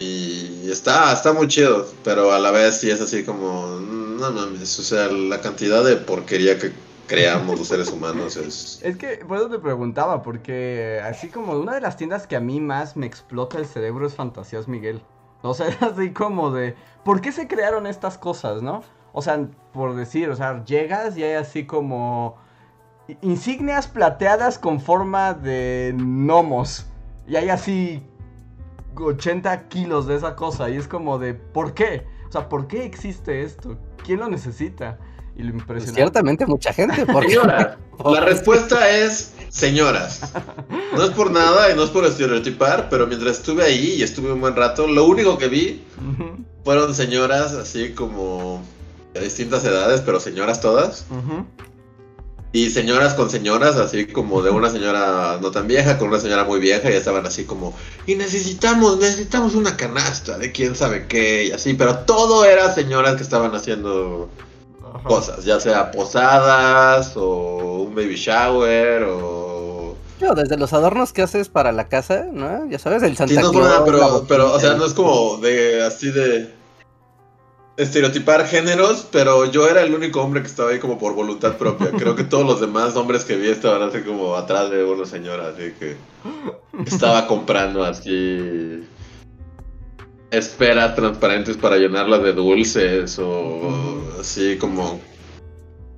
[SPEAKER 2] Y está, está muy chido, pero a la vez sí es así como, no mames, o sea, la cantidad de porquería que creamos los seres humanos. Es...
[SPEAKER 1] Es que por eso te preguntaba, porque así como una de las tiendas que a mí más me explota el cerebro es Fantasías Miguel. O sea, es así como de, ¿por qué se crearon estas cosas, no? O sea, por decir, o sea, llegas y hay así como insignias plateadas con forma de gnomos. Y hay así 80 kilos de esa cosa. Y es como de, ¿por qué? O sea, ¿por qué existe esto? ¿Quién lo necesita? Y lo
[SPEAKER 3] Pues
[SPEAKER 1] impresionante.
[SPEAKER 3] ciertamente mucha gente. Porque...
[SPEAKER 2] Señoras. La respuesta es señoras. No es por nada y no es por estereotipar, pero mientras estuve ahí y estuve un buen rato, lo único que vi fueron señoras así como de distintas edades, pero señoras todas. Y señoras con señoras, así como de una señora no tan vieja con una señora muy vieja, y estaban así como, y necesitamos, necesitamos una canasta de quién sabe qué, y así, pero todo era señoras que estaban haciendo
[SPEAKER 1] Ajá.
[SPEAKER 2] cosas, ya sea posadas o un baby shower o...
[SPEAKER 3] No, desde los adornos que haces para la casa, ¿no? Ya sabes, el Santa
[SPEAKER 2] Sí, no,
[SPEAKER 3] Claus.
[SPEAKER 2] pero, pero, o sea, no es como de así de estereotipar géneros, pero yo era el único hombre que estaba ahí como por voluntad propia. Creo que todos los demás hombres que vi estaban así como atrás de una señora, así que estaba comprando así esferas transparentes para llenarlas de dulces o así como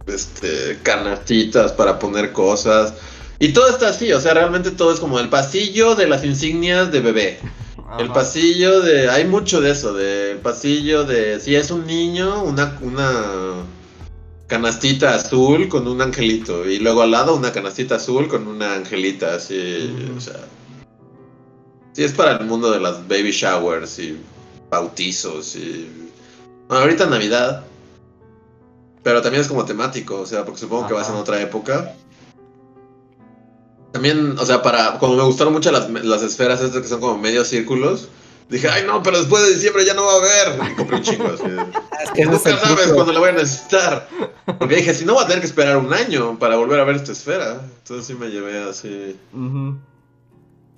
[SPEAKER 2] este canastitas para poner cosas. Y todo está así, o sea, realmente todo es como el pasillo de las insignias de bebé. El pasillo de. Hay mucho de eso, del pasillo de. Si es un niño, una, una canastita azul con un angelito. Y luego al lado una canastita azul con una angelita, así. O sea. Sí, es para el mundo de las baby showers y bautizos y. Bueno, ahorita Navidad. Pero también es como temático, o sea, porque supongo que vas en otra época. También, o sea, para. Como me gustaron mucho las, las esferas estas que son como medios círculos. Dije, ay no, pero después de diciembre ya no va a haber. Y compré un chingo así.
[SPEAKER 3] Es que es
[SPEAKER 2] Nunca sabes cuándo la voy a necesitar. Porque dije, si no voy a tener que esperar un año para volver a ver esta esfera. Entonces sí me llevé así.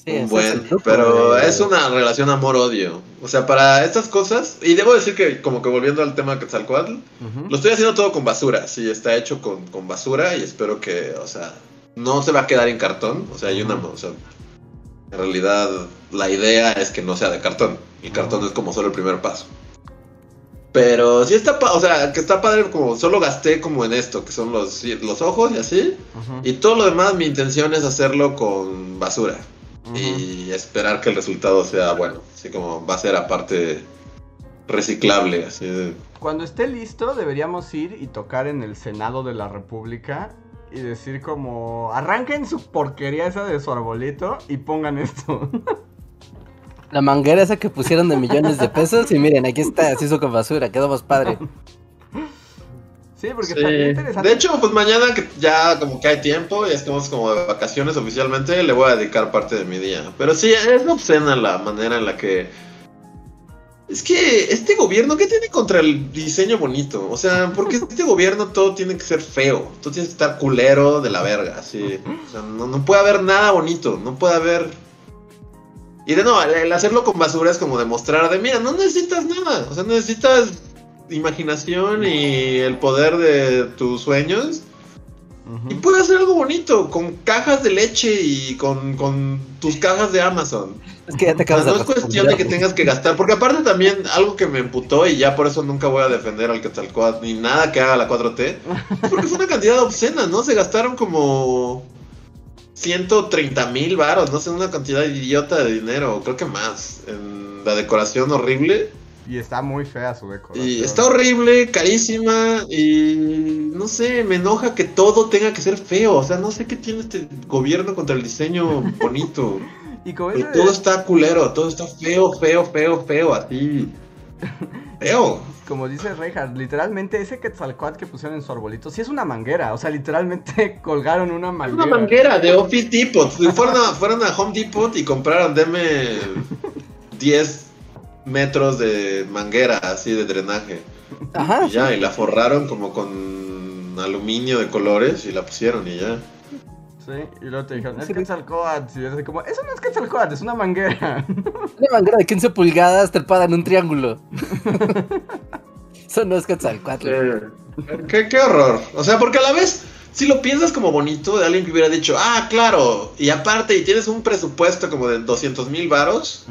[SPEAKER 3] Sí,
[SPEAKER 2] un
[SPEAKER 3] es
[SPEAKER 2] buen.
[SPEAKER 3] truco
[SPEAKER 2] pero
[SPEAKER 3] de-
[SPEAKER 2] es una relación amor-odio. O sea, para estas cosas. Y debo decir que, como que volviendo al tema de Quetzalcoatl,
[SPEAKER 1] Ujú.
[SPEAKER 2] lo estoy haciendo todo con basura. Sí, está hecho con, con basura y espero que, o sea, no se va a quedar en cartón. O sea, hay una. O sea, en realidad, la idea es que no sea de cartón. El cartón es como solo el primer paso. Pero sí está, o sea, que está padre como solo gasté como en esto, que son los, los ojos y así. Y todo lo demás, mi intención es hacerlo con basura. Y esperar que el resultado sea bueno. Así como va a ser aparte reciclable. Así de-
[SPEAKER 1] Cuando esté listo, deberíamos ir y tocar en el Senado de la República y decir como, arranquen su porquería esa de su arbolito y pongan esto.
[SPEAKER 3] La manguera esa que pusieron de millones de pesos y miren, aquí está, se hizo con basura, quedó más padre.
[SPEAKER 1] sí, porque
[SPEAKER 2] Sí.
[SPEAKER 1] interesante.
[SPEAKER 2] De hecho, pues mañana que ya como que hay tiempo, ya estamos como de vacaciones oficialmente, le voy a dedicar parte de mi día. Pero sí, es obscena la manera en la que... Es que este gobierno, ¿qué tiene contra el diseño bonito? O sea, porque este gobierno todo tiene que ser feo, todo tiene que estar culero de la verga, así. O sea, no, no puede haber nada bonito, no puede haber... Y de nuevo, el, el hacerlo con basura es como demostrar de, mira, no necesitas nada, o sea, necesitas imaginación y el poder de tus sueños Y puedes hacer algo bonito con cajas de leche y con, con tus cajas de Amazon.
[SPEAKER 3] Es que ya te
[SPEAKER 2] O sea,
[SPEAKER 3] acabas de
[SPEAKER 2] no es cuestión de que tengas que gastar, porque aparte también algo que me emputó y ya por eso nunca voy a defender al Quetzalcóatl ni nada que haga la 4T, es porque fue una cantidad obscena, ¿no? Se gastaron como 130 mil varos, no sé, una cantidad idiota de dinero, creo que más, en la decoración horrible.
[SPEAKER 1] Y está muy fea su decoración.
[SPEAKER 2] Y está horrible, carísima y no sé, me enoja que todo tenga que ser feo. O sea, no sé qué tiene este gobierno contra el diseño bonito.
[SPEAKER 1] Y como
[SPEAKER 2] Pero
[SPEAKER 1] ese-
[SPEAKER 2] todo está culero, todo está feo, feo, feo, feo, así. Feo.
[SPEAKER 1] como dice Reinhardt, literalmente ese Quetzalcoatl que pusieron en su arbolito, sí es una manguera. O sea, literalmente colgaron una manguera.
[SPEAKER 2] una manguera de Office Depot. Fueron a, fueron a Home Depot y compraron, deme 10 metros de manguera así de drenaje.
[SPEAKER 3] Ajá,
[SPEAKER 2] Y ya, y la forraron como con aluminio de colores y la pusieron y ya.
[SPEAKER 1] Sí, y luego te dijeron, es
[SPEAKER 3] Sí.
[SPEAKER 1] Quetzalcoatl. Y yo así como, eso no es Quetzalcoatl, es una manguera.
[SPEAKER 3] una manguera de 15 pulgadas trepada en un triángulo. Eso no es Quetzalcoatl.
[SPEAKER 2] Eh, qué, qué horror. O sea, porque a la vez si lo piensas como bonito de alguien que hubiera dicho, ah, claro, y aparte, y tienes un presupuesto como de 200 mil varos,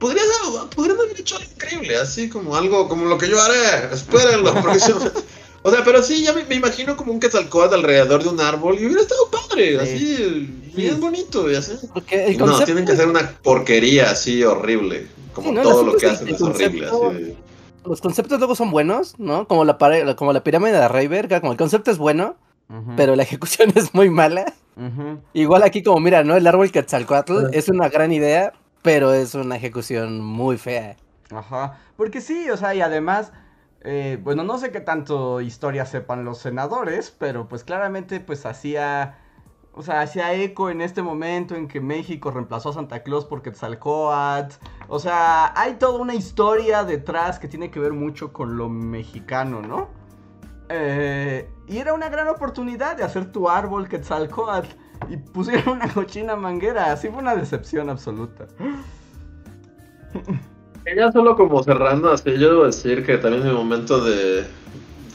[SPEAKER 1] Ujú.
[SPEAKER 2] podrías, podrían haber hecho algo increíble, así como algo como lo que yo haré, espérenlo, porque yo- O sea, pero sí, ya me, me imagino como un Quetzalcóatl alrededor de un árbol y hubiera estado padre,
[SPEAKER 1] Sí.
[SPEAKER 2] así, bien bonito y así.
[SPEAKER 3] Porque el
[SPEAKER 2] no,
[SPEAKER 3] concepto.
[SPEAKER 2] tienen que hacer una porquería así horrible, como
[SPEAKER 3] Sí, no,
[SPEAKER 2] todo lo que hacen
[SPEAKER 3] es
[SPEAKER 2] horrible,
[SPEAKER 3] concepto.
[SPEAKER 2] así.
[SPEAKER 3] Los conceptos luego son buenos, ¿no? Como la, pare- como la pirámide de Rayberg, como el concepto es bueno,
[SPEAKER 1] Ujú.
[SPEAKER 3] pero la ejecución es muy mala.
[SPEAKER 1] Ujú.
[SPEAKER 3] Igual aquí como mira, ¿no? El árbol Quetzalcoatl
[SPEAKER 4] Ah.
[SPEAKER 3] es una gran idea, pero es una ejecución muy fea.
[SPEAKER 1] Ajá, porque sí, o sea, y además, eh, bueno, no sé qué tanto historia sepan los senadores, pero pues claramente pues hacía, o sea, hacía eco en este momento en que México reemplazó a Santa Claus por Quetzalcóatl, o sea, hay toda una historia detrás que tiene que ver mucho con lo mexicano, ¿no? Eh, y era una gran oportunidad de hacer tu árbol Quetzalcóatl y pusieron una cochina manguera, así fue una decepción absoluta.
[SPEAKER 2] Y ya solo como cerrando, así yo debo decir que también mi momento de,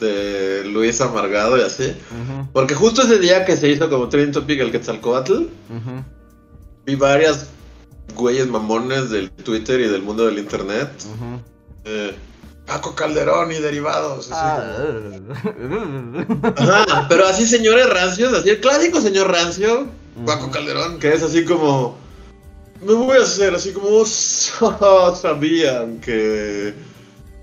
[SPEAKER 2] de Luis Amargado y así. Porque justo ese día que se hizo como trending topic el Quetzalcoatl,
[SPEAKER 1] ujú.
[SPEAKER 2] vi varias güeyes mamones del Twitter y del mundo del internet. Eh, Paco Calderón y derivados. así
[SPEAKER 1] Ah,
[SPEAKER 2] Ajá, pero así señores rancios, así el clásico señor rancio, Paco. Calderón, que es así como... Me voy a hacer así como... "Oh, Sabían que...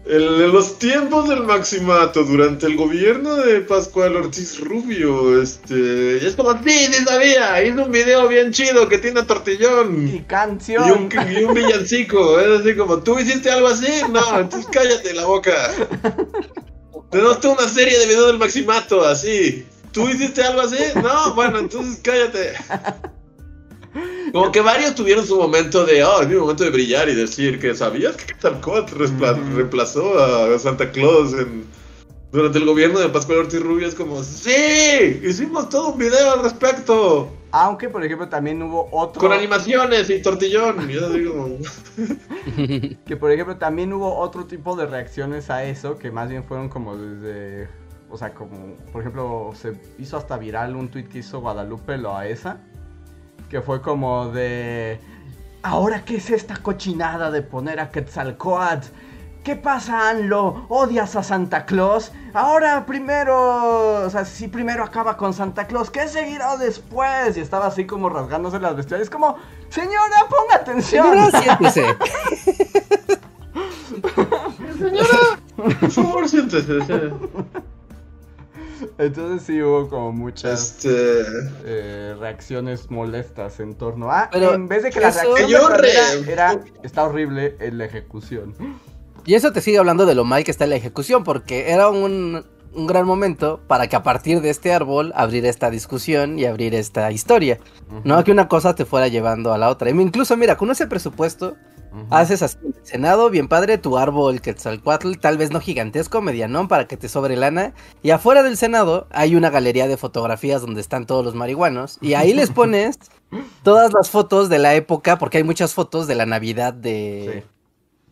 [SPEAKER 2] el- En los tiempos del maximato, durante el gobierno de Pascual Ortiz Rubio, este... y es como, sí, sí sabía, hizo un video bien chido que tiene tortillón.
[SPEAKER 1] y
[SPEAKER 2] Y
[SPEAKER 1] canción.
[SPEAKER 2] un, y un villancico, es así como, ¿tú hiciste algo así? No, entonces cállate la boca. Tenemos toda una serie de videos del Maximato, así. ¿Tú hiciste algo así? No, bueno, entonces cállate. Como que varios tuvieron su momento de, oh, es mi momento de brillar y decir que sabías que Quetzalcóatl
[SPEAKER 1] Ujú.
[SPEAKER 2] reemplazó a Santa Claus en, durante el gobierno de Pascual Ortiz Rubio. Es como, sí, hicimos todo un video al respecto.
[SPEAKER 1] Aunque, por ejemplo, también hubo otro.
[SPEAKER 2] Con animaciones y tortillón. Yo digo,
[SPEAKER 1] Que, por ejemplo, también hubo otro tipo de reacciones a eso. Que más bien fueron como desde. O sea, como. Por ejemplo, se hizo hasta viral un tweet que hizo Guadalupe Loaesa. Que fue como de. ¿Ahora qué es esta cochinada de poner a Quetzalcoatl? ¿Qué pasa, Anlo? ¿Odias a Santa Claus? Ahora primero, o sea, si primero acaba con Santa Claus, ¿qué seguirá después? Y estaba así como rasgándose las vestiduras. Es como, señora, ponga atención.
[SPEAKER 3] Señora, siéntese.
[SPEAKER 2] por favor, siéntese.
[SPEAKER 1] Entonces sí hubo como muchas
[SPEAKER 2] Este.
[SPEAKER 1] eh, reacciones molestas en torno a...
[SPEAKER 3] Pero
[SPEAKER 1] en vez de que la reacción
[SPEAKER 2] Yo re-
[SPEAKER 1] era, está horrible en la ejecución.
[SPEAKER 3] Y eso te sigue hablando de lo mal que está la ejecución, porque era un, un gran momento para que a partir de este árbol abrir esta discusión y abrir esta historia. No que una cosa te fuera llevando a la otra. Y incluso, mira, con ese presupuesto, Haces así en el Senado, bien padre, tu árbol Quetzalcoatl, tal vez no gigantesco, medianón, para que te sobre lana. Y afuera del Senado hay una galería de fotografías donde están todos los marihuanos. Y ahí les pones todas las fotos de la época, porque hay muchas fotos de la Navidad de...
[SPEAKER 1] Sí.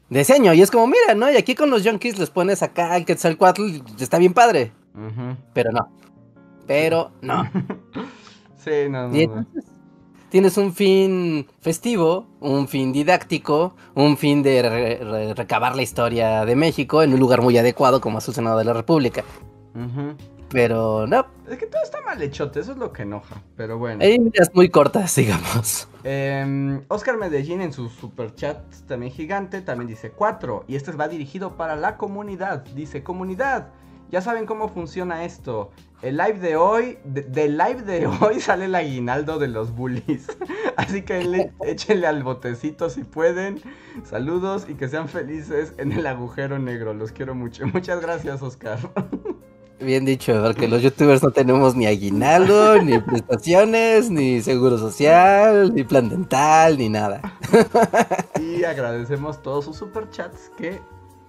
[SPEAKER 3] De ese año, y es como, mira, ¿no? Y aquí con los junkies les pones acá el Quetzalcoatl, está bien padre, pero no. Pero no.
[SPEAKER 1] Sí, no, no,
[SPEAKER 3] Y
[SPEAKER 1] no.
[SPEAKER 3] Tienes un fin festivo, un fin didáctico, un fin de re- re- recabar la historia de México en un lugar muy adecuado como es el Senado de la República. Pero no,
[SPEAKER 1] Es que todo está mal hechote, eso es lo que enoja. Pero bueno.
[SPEAKER 3] hay medidas muy cortas, digamos.
[SPEAKER 1] Em, Oscar Medellín en su super chat también gigante también dice 4 y este va dirigido para la comunidad. Dice comunidad, ya saben cómo funciona esto. El live de hoy, de- del live de hoy sale el aguinaldo de los bullies. Así que le- échenle al botecito si pueden. Saludos y que sean felices en el agujero negro. Los quiero mucho. Muchas gracias, Oscar.
[SPEAKER 3] Bien dicho, porque los youtubers no tenemos ni aguinaldo, ni prestaciones, ni seguro social, ni plan dental, ni nada.
[SPEAKER 1] Y agradecemos todos sus superchats que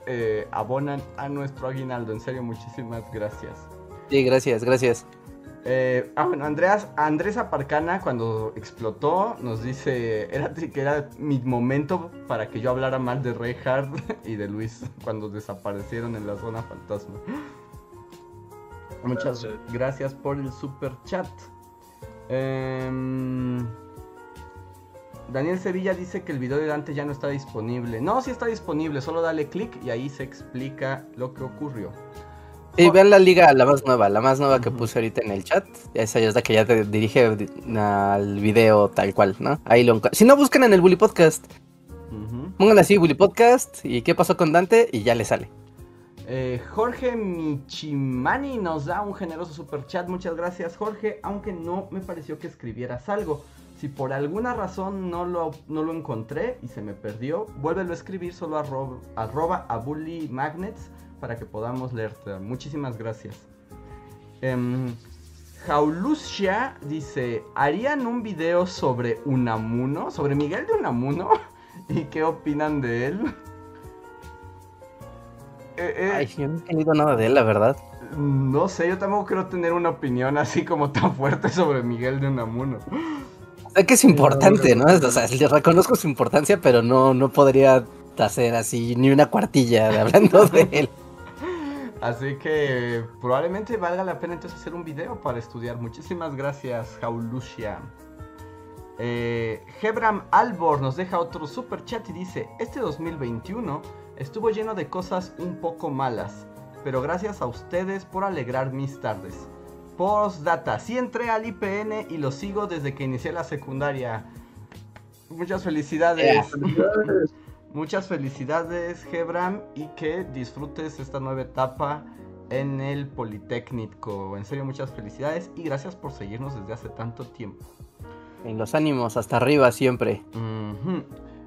[SPEAKER 1] eh, abonan a nuestro aguinaldo. En serio, muchísimas gracias.
[SPEAKER 3] Sí, gracias, gracias.
[SPEAKER 1] Eh, ah, bueno, Andreas, Andrés Aparcana cuando explotó nos dice era que era mi momento para que yo hablara mal de Reinhardt y de Luis cuando desaparecieron en la zona fantasma. Muchas
[SPEAKER 2] Gracias.
[SPEAKER 1] gracias por el super chat. Em, Daniel Sevilla dice que el video de Dante ya no está disponible. No, sí está disponible, solo dale clic y ahí se explica lo que ocurrió.
[SPEAKER 3] Y vean la liga, la más nueva, la más nueva que puse ahorita en el chat. Esa ya es la que ya te dirige di- al video tal cual, ¿no? Ahí lo Si no, busquen en el Bully Podcast. Pongan así Bully Podcast y qué pasó con Dante y ya le sale.
[SPEAKER 1] Eh, Jorge Michimani nos da un generoso super chat. Muchas gracias, Jorge. Aunque no me pareció que escribieras algo. Si por alguna razón no lo, no lo encontré y se me perdió, vuélvelo a escribir solo arroba, arroba a Bully Magnets para que podamos leerte. Muchísimas gracias. Em, Jaulusia dice: ¿Harían un video sobre Unamuno? ¿Sobre Miguel de Unamuno? ¿Y qué opinan de él? Eh, eh,
[SPEAKER 3] Ay, yo no he tenido nada de él, la verdad.
[SPEAKER 1] no sé, yo tampoco quiero tener una opinión así como tan fuerte sobre Miguel de Unamuno.
[SPEAKER 3] Sé que es importante, ¿no? O sea, le reconozco su importancia, pero no, no podría hacer así ni una cuartilla de hablando de él.
[SPEAKER 1] Así que probablemente valga la pena entonces hacer un video para estudiar. Muchísimas gracias, Jaulusia. Eh, Hebram Albor nos deja otro super chat y dice: Este 2021 estuvo lleno de cosas un poco malas, pero gracias a ustedes por alegrar mis tardes. Postdata: Sí entré al IPN y lo sigo desde que inicié la secundaria. Muchas felicidades.
[SPEAKER 4] Felicidades.
[SPEAKER 1] Muchas felicidades, Hebram, y que disfrutes esta nueva etapa en el Politécnico. En serio, muchas felicidades y gracias por seguirnos desde hace tanto tiempo.
[SPEAKER 3] En los ánimos, hasta arriba siempre.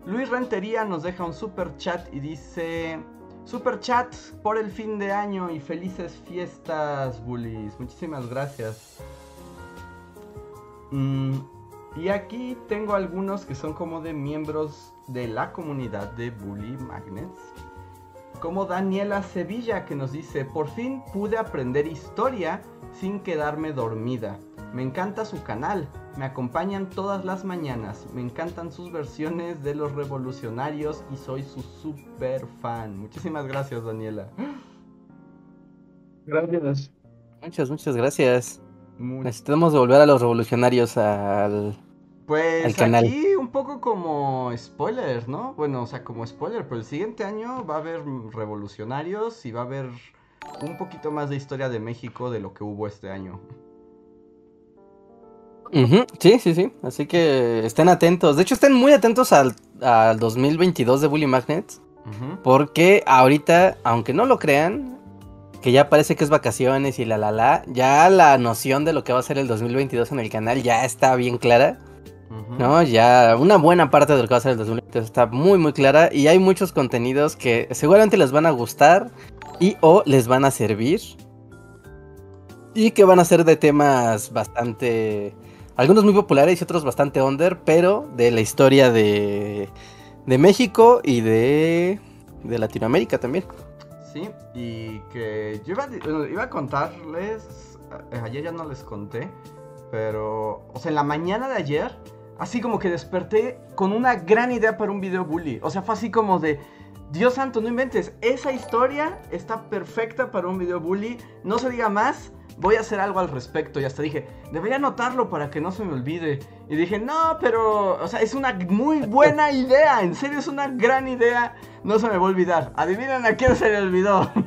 [SPEAKER 1] Luis Rentería nos deja un super chat y dice: Super chat por el fin de año y felices fiestas, bullies. Muchísimas gracias. Mm, y aquí tengo algunos que son como de miembros de la comunidad de Bully Magnets. Como Daniela Sevilla que nos dice, por fin pude aprender historia sin quedarme dormida. Me encanta su canal, me acompañan todas las mañanas, me encantan sus versiones de los revolucionarios y soy su super fan. Muchísimas gracias Daniela.
[SPEAKER 4] Gracias.
[SPEAKER 3] Muchas, muchas gracias. Necesitamos devolver a los revolucionarios al...
[SPEAKER 1] Pues
[SPEAKER 3] al canal.
[SPEAKER 1] aquí un poco como spoiler, ¿no? Bueno, o sea, como spoiler, pero el siguiente año va a haber revolucionarios y va a haber un poquito más de historia de México de lo que hubo este año.
[SPEAKER 3] Sí, sí, sí. Así que estén atentos. De hecho, estén muy atentos al, al 2022 de Bully Magnets. Porque ahorita, aunque no lo crean, que ya parece que es vacaciones y la la la, ya la noción de lo que va a ser el 2022 en el canal ya está bien clara. ¿no? Ya una buena parte de lo que va a ser el 2022 está muy muy clara y hay muchos contenidos que seguramente les van a gustar y o les van a servir y que van a ser de temas bastante algunos muy populares y otros bastante under, pero de la historia de de México y de de Latinoamérica también.
[SPEAKER 1] Sí, y que yo iba, iba a contarles, a- ayer ya no les conté, pero, o sea, en la mañana de ayer, así como que desperté con una gran idea para un video bully. O sea, fue así como de, Dios santo, no inventes, esa historia está perfecta para un video bully, no se diga más, voy a hacer algo al respecto. Y hasta dije, debería anotarlo para que no se me olvide. Y dije, no, pero, o sea, es una muy buena idea, en serio es una gran idea, no se me va a olvidar. Adivinen a quién se le olvidó.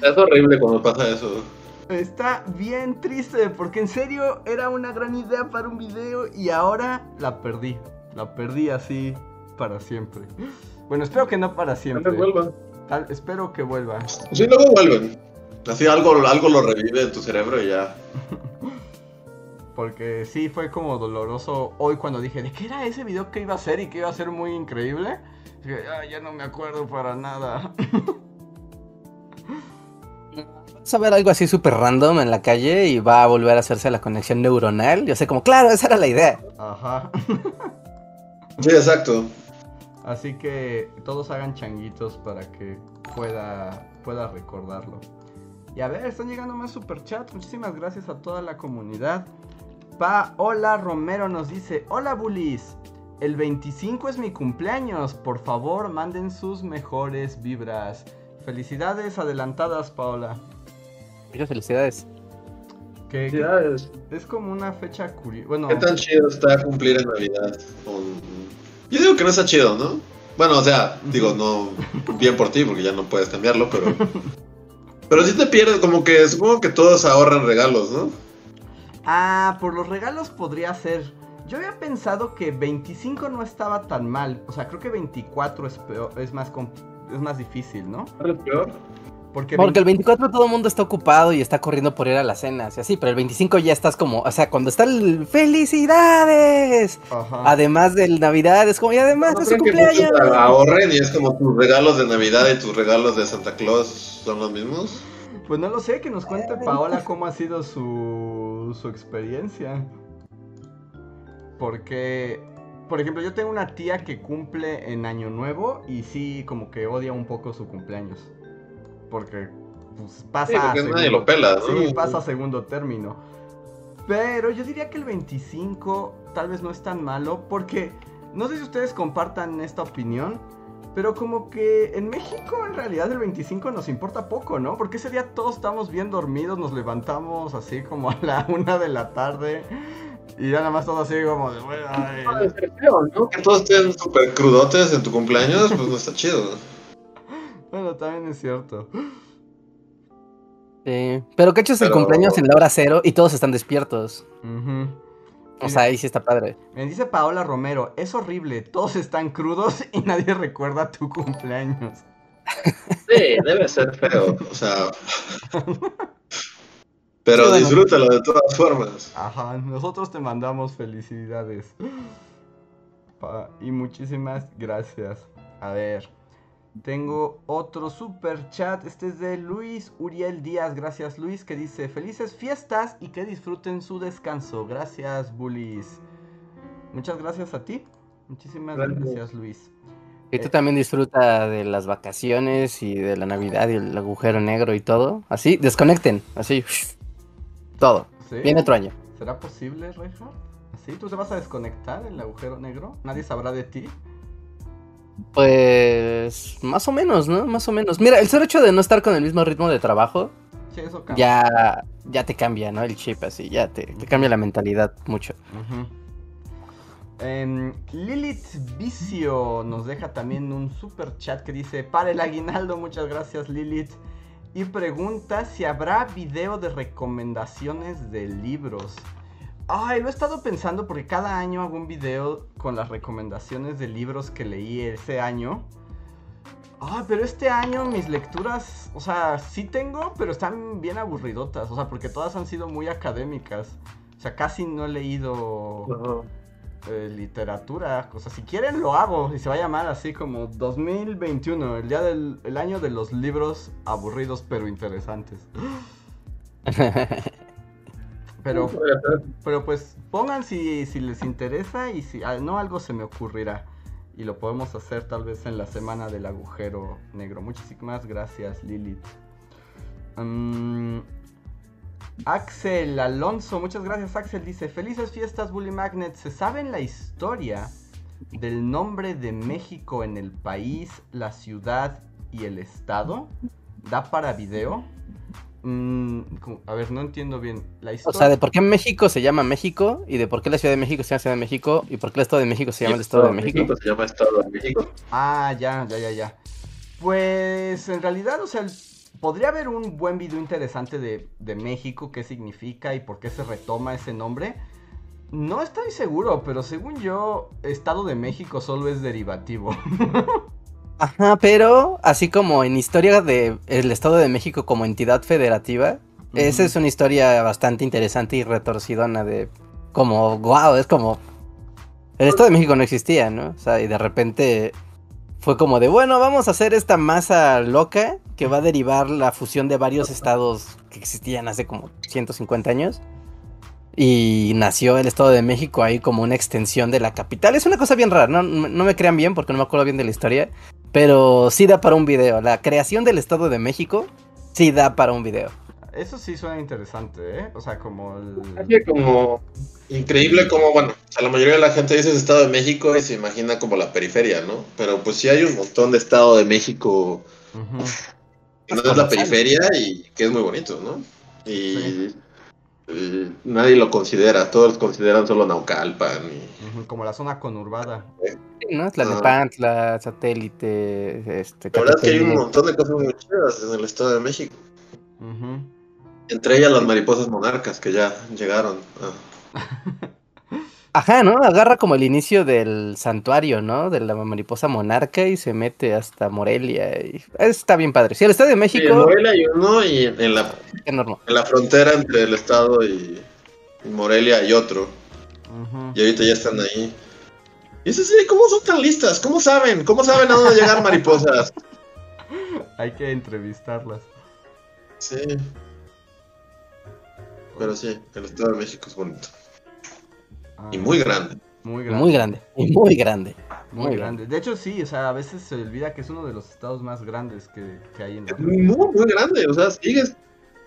[SPEAKER 2] Es horrible cuando pasa eso.
[SPEAKER 1] Está bien triste porque en serio era una gran idea para un video y ahora la perdí. La perdí así para siempre. Bueno, espero que no para siempre.
[SPEAKER 4] vuelva.
[SPEAKER 1] Tal- espero que vuelva.
[SPEAKER 2] Sí, luego vuelven. Así algo, algo lo revive en tu cerebro y ya.
[SPEAKER 1] Porque sí fue como doloroso hoy cuando dije, ¿de qué era ese video que iba a hacer y que iba a ser muy increíble? Dije, "Ah, ya no me acuerdo para nada.
[SPEAKER 3] Vas a ver algo así súper random en la calle y va a volver a hacerse la conexión neuronal. Yo sé como, claro, esa era la idea.
[SPEAKER 1] Ajá.
[SPEAKER 2] Sí, exacto.
[SPEAKER 1] Así que todos hagan changuitos para que pueda, pueda recordarlo. Y a ver, están llegando más superchats. Muchísimas gracias a toda la comunidad. Paola Romero nos dice: Hola bullies. El 25 es mi cumpleaños. Por favor, manden sus mejores vibras. Felicidades adelantadas, Paola.
[SPEAKER 3] Muchas felicidades.
[SPEAKER 1] Que, que
[SPEAKER 4] Felicidades.
[SPEAKER 1] es como una fecha curiosa. Bueno,
[SPEAKER 2] ¿Qué tan chido está cumplir en Navidad? con- Yo digo que no está chido, ¿no? Bueno, o sea, digo, no bien por ti, porque ya no puedes cambiarlo, pero. Pero sí te pierdes, como que supongo que todos ahorran regalos, ¿no?
[SPEAKER 1] Ah, por los regalos podría ser. Yo había pensado que 25 no estaba tan mal. O sea, creo que 24 es, peor, es, más, com- es más difícil, ¿no?
[SPEAKER 4] ¿Es peor?
[SPEAKER 1] Porque,
[SPEAKER 3] Porque el
[SPEAKER 1] 20
[SPEAKER 3] 24 todo el mundo está ocupado y está corriendo por ir a las cenas y así, pero el 25 ya estás como, o sea, cuando está el ¡Felicidades!
[SPEAKER 1] Ajá.
[SPEAKER 3] Además del Navidad, es como, y además
[SPEAKER 2] ¿No
[SPEAKER 3] de su
[SPEAKER 2] que
[SPEAKER 3] cumpleaños.
[SPEAKER 2] ahorren y es como tus regalos de Navidad y tus regalos de Santa Claus son los mismos?
[SPEAKER 1] Pues no lo sé, que nos cuente Paola cómo ha sido su, su experiencia. Porque, por ejemplo, yo tengo una tía que cumple en Año Nuevo y sí, como que odia un poco su cumpleaños. Porque, pues, pasa.
[SPEAKER 2] Sí,
[SPEAKER 1] a
[SPEAKER 2] porque nadie
[SPEAKER 1] segundo-
[SPEAKER 2] lo pela, ¿no?
[SPEAKER 1] Sí, pasa a segundo término. Pero yo diría que el 25 tal vez no es tan malo porque no sé si ustedes compartan esta opinión, pero como que en México en realidad el 25 nos importa poco, ¿no? Porque ese día todos estamos bien dormidos, nos levantamos así como a la una de la tarde y ya nada más todo así como de, bueno,
[SPEAKER 4] ¿no?
[SPEAKER 2] Que todos estén súper crudotes en tu cumpleaños, pues no está chido.
[SPEAKER 1] Bueno, también es cierto.
[SPEAKER 3] Sí, pero que es el cumpleaños en la hora cero y todos están despiertos. O sea, ahí sí está padre.
[SPEAKER 1] Me dice Paola Romero, es horrible, todos están crudos y nadie recuerda tu cumpleaños.
[SPEAKER 2] Sí, debe ser feo. O sea. Pero
[SPEAKER 3] Sí, bueno.
[SPEAKER 2] disfrútalo de todas formas.
[SPEAKER 1] Ajá, nosotros te mandamos felicidades. Y muchísimas gracias. A ver, tengo otro super chat. Este es de Luis Uriel Díaz. Gracias, Luis, que dice: Felices fiestas y que disfruten su descanso. Gracias, Bullies. Muchas gracias a ti. Muchísimas
[SPEAKER 4] Gracias.
[SPEAKER 1] gracias, Luis.
[SPEAKER 3] Y tú
[SPEAKER 1] Eh.
[SPEAKER 3] también disfruta de las vacaciones y de la Navidad y el agujero negro y todo. Así, desconecten. Así, todo.
[SPEAKER 1] ¿Sí?
[SPEAKER 3] Viene otro año.
[SPEAKER 1] ¿Será posible, Reinhardt? ¿Sí? ¿Tú te vas a desconectar el agujero negro? ¿Nadie sabrá de ti?
[SPEAKER 3] Pues más o menos, ¿no? Más o menos. Mira, el solo hecho de no estar con el mismo ritmo de trabajo
[SPEAKER 1] Sí, eso cambia.
[SPEAKER 3] ya, ya te cambia, ¿no? El chip así, ya te, te cambia la mentalidad mucho.
[SPEAKER 1] Em, Lilith Vicio nos deja también un super chat que dice: Para el aguinaldo, muchas gracias, Lilith. Y pregunta si habrá video de recomendaciones de libros. Ay, lo he estado pensando porque cada año hago un video con las recomendaciones de libros que leí ese año. Ay, pero este año mis lecturas, o sea, sí tengo, pero están bien aburridotas. O sea, porque todas han sido muy académicas. O sea, casi no he leído
[SPEAKER 4] Ajá.
[SPEAKER 1] eh, literatura. O sea, si quieren lo hago y se va a llamar así como 2021, el día del el año de los libros aburridos pero interesantes. Pero, pero pues pongan si, si les interesa y si ah, no algo se me ocurrirá. Y lo podemos hacer tal vez en la semana del agujero negro. Muchísimas gracias, Lilith. Mm, Axel Alonso, muchas gracias Axel. Dice, felices fiestas Bully Magnet. ¿Se saben la historia del nombre de México en el país, la ciudad y el estado? ¿Da para video? Mm, a ver, no entiendo bien. La
[SPEAKER 3] O
[SPEAKER 1] historia...
[SPEAKER 3] sea, de por qué México se llama México y de por qué la Ciudad de México se llama Ciudad de México y por qué el Estado de México se llama el Estado de México.
[SPEAKER 2] Se llama Estado de México.
[SPEAKER 1] Ah, ya, ya, ya, ya. Pues en realidad, o sea, el- podría haber un buen video interesante de, de México, qué significa y por qué se retoma ese nombre. No estoy seguro, pero según yo, Estado de México solo es derivativo.
[SPEAKER 3] Ajá, pero así como en historia de el Estado de México como entidad federativa, esa es una historia bastante interesante y retorcidona de como, wow, es como el Estado de México no existía, ¿no? O sea, y de repente fue como de, bueno, vamos a hacer esta masa loca que va a derivar la fusión de varios estados que existían hace como 150 años. Y nació el Estado de México ahí como una extensión de la capital. Es una cosa bien rara, no, no me crean bien porque no me acuerdo bien de la historia. Pero sí da para un video. La creación del Estado de México sí da para un video.
[SPEAKER 1] Eso sí suena interesante, ¿eh? O sea, como el...
[SPEAKER 4] Como
[SPEAKER 2] Increíble como, bueno, sea, la mayoría de la gente dice Estado de México y se imagina como la periferia, ¿no? Pero pues sí hay un montón de Estado de México que no es la periferia y que es muy bonito, ¿no? Y,
[SPEAKER 1] Sí.
[SPEAKER 2] y nadie lo considera, todos consideran solo Naucalpan. Y,
[SPEAKER 1] Como la zona conurbada.
[SPEAKER 3] Sí, ¿no? Tlalnepantla, satélite, este.
[SPEAKER 2] la verdad es que hay un montón de cosas muy chidas en el Estado de México. Entre ellas las mariposas monarcas que ya llegaron. Ah.
[SPEAKER 3] Ajá, ¿no? Agarra como el inicio del santuario, ¿no? De la mariposa monarca y se mete hasta Morelia. Y... Está bien padre. Sí, el Estado de
[SPEAKER 2] Sí, en
[SPEAKER 3] México,
[SPEAKER 2] Morelia hay uno y en, la, en la frontera entre el Estado y, y Morelia hay otro. Y ahorita ya están ahí. Y eso sí, ¿cómo son tan listas? ¿Cómo saben? ¿Cómo saben a dónde llegar mariposas?
[SPEAKER 1] Hay que entrevistarlas.
[SPEAKER 2] Sí. Pero sí, el Estado de México es bonito.
[SPEAKER 1] Ah,
[SPEAKER 2] Y muy grande.
[SPEAKER 1] Muy grande.
[SPEAKER 3] Muy grande. Y muy grande.
[SPEAKER 1] Muy
[SPEAKER 3] muy
[SPEAKER 1] grande. De hecho, sí, o sea, a veces se olvida que es uno de los estados más grandes que, que hay en la
[SPEAKER 2] muy, muy grande. O sea, sigues.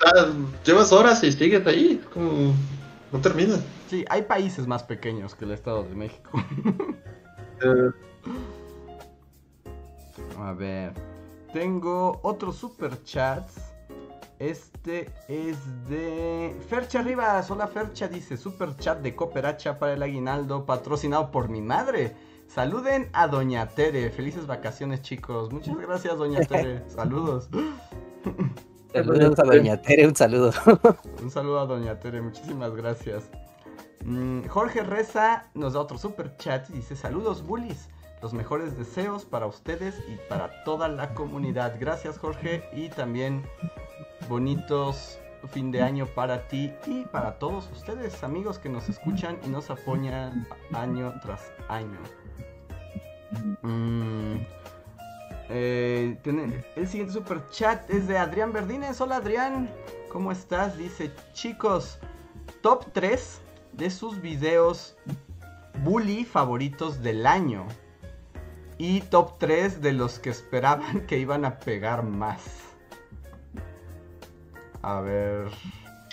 [SPEAKER 2] ah, Llevas horas y sigues ahí. Como, no termina.
[SPEAKER 1] Sí, hay países más pequeños que el Estado de México.
[SPEAKER 2] Eh,
[SPEAKER 1] A ver. Tengo otro super chat. Este es de Fercha Rivas. Hola Fercha, dice super chat de Cooperacha para el aguinaldo patrocinado por mi madre. Saluden a Doña Tere. Felices vacaciones, chicos. Muchas gracias, Doña Tere. Saludos.
[SPEAKER 3] Saludos a Doña Tere, un saludo.
[SPEAKER 1] Un saludo a Doña Tere, muchísimas gracias. Mm, Jorge Reza nos da otro super chat y dice: Saludos, bullies. Los mejores deseos para ustedes y para toda la comunidad. Gracias, Jorge. Y también bonitos fin de año para ti y para todos ustedes, amigos que nos escuchan y nos apoyan año tras año. Mm, eh, tiene- el siguiente super chat es de Adrián Verdines. Hola Adrián, ¿cómo estás? Dice, chicos, top 3 de sus videos bully favoritos del año. Y top 3 de los que esperaban que iban a pegar más. A ver,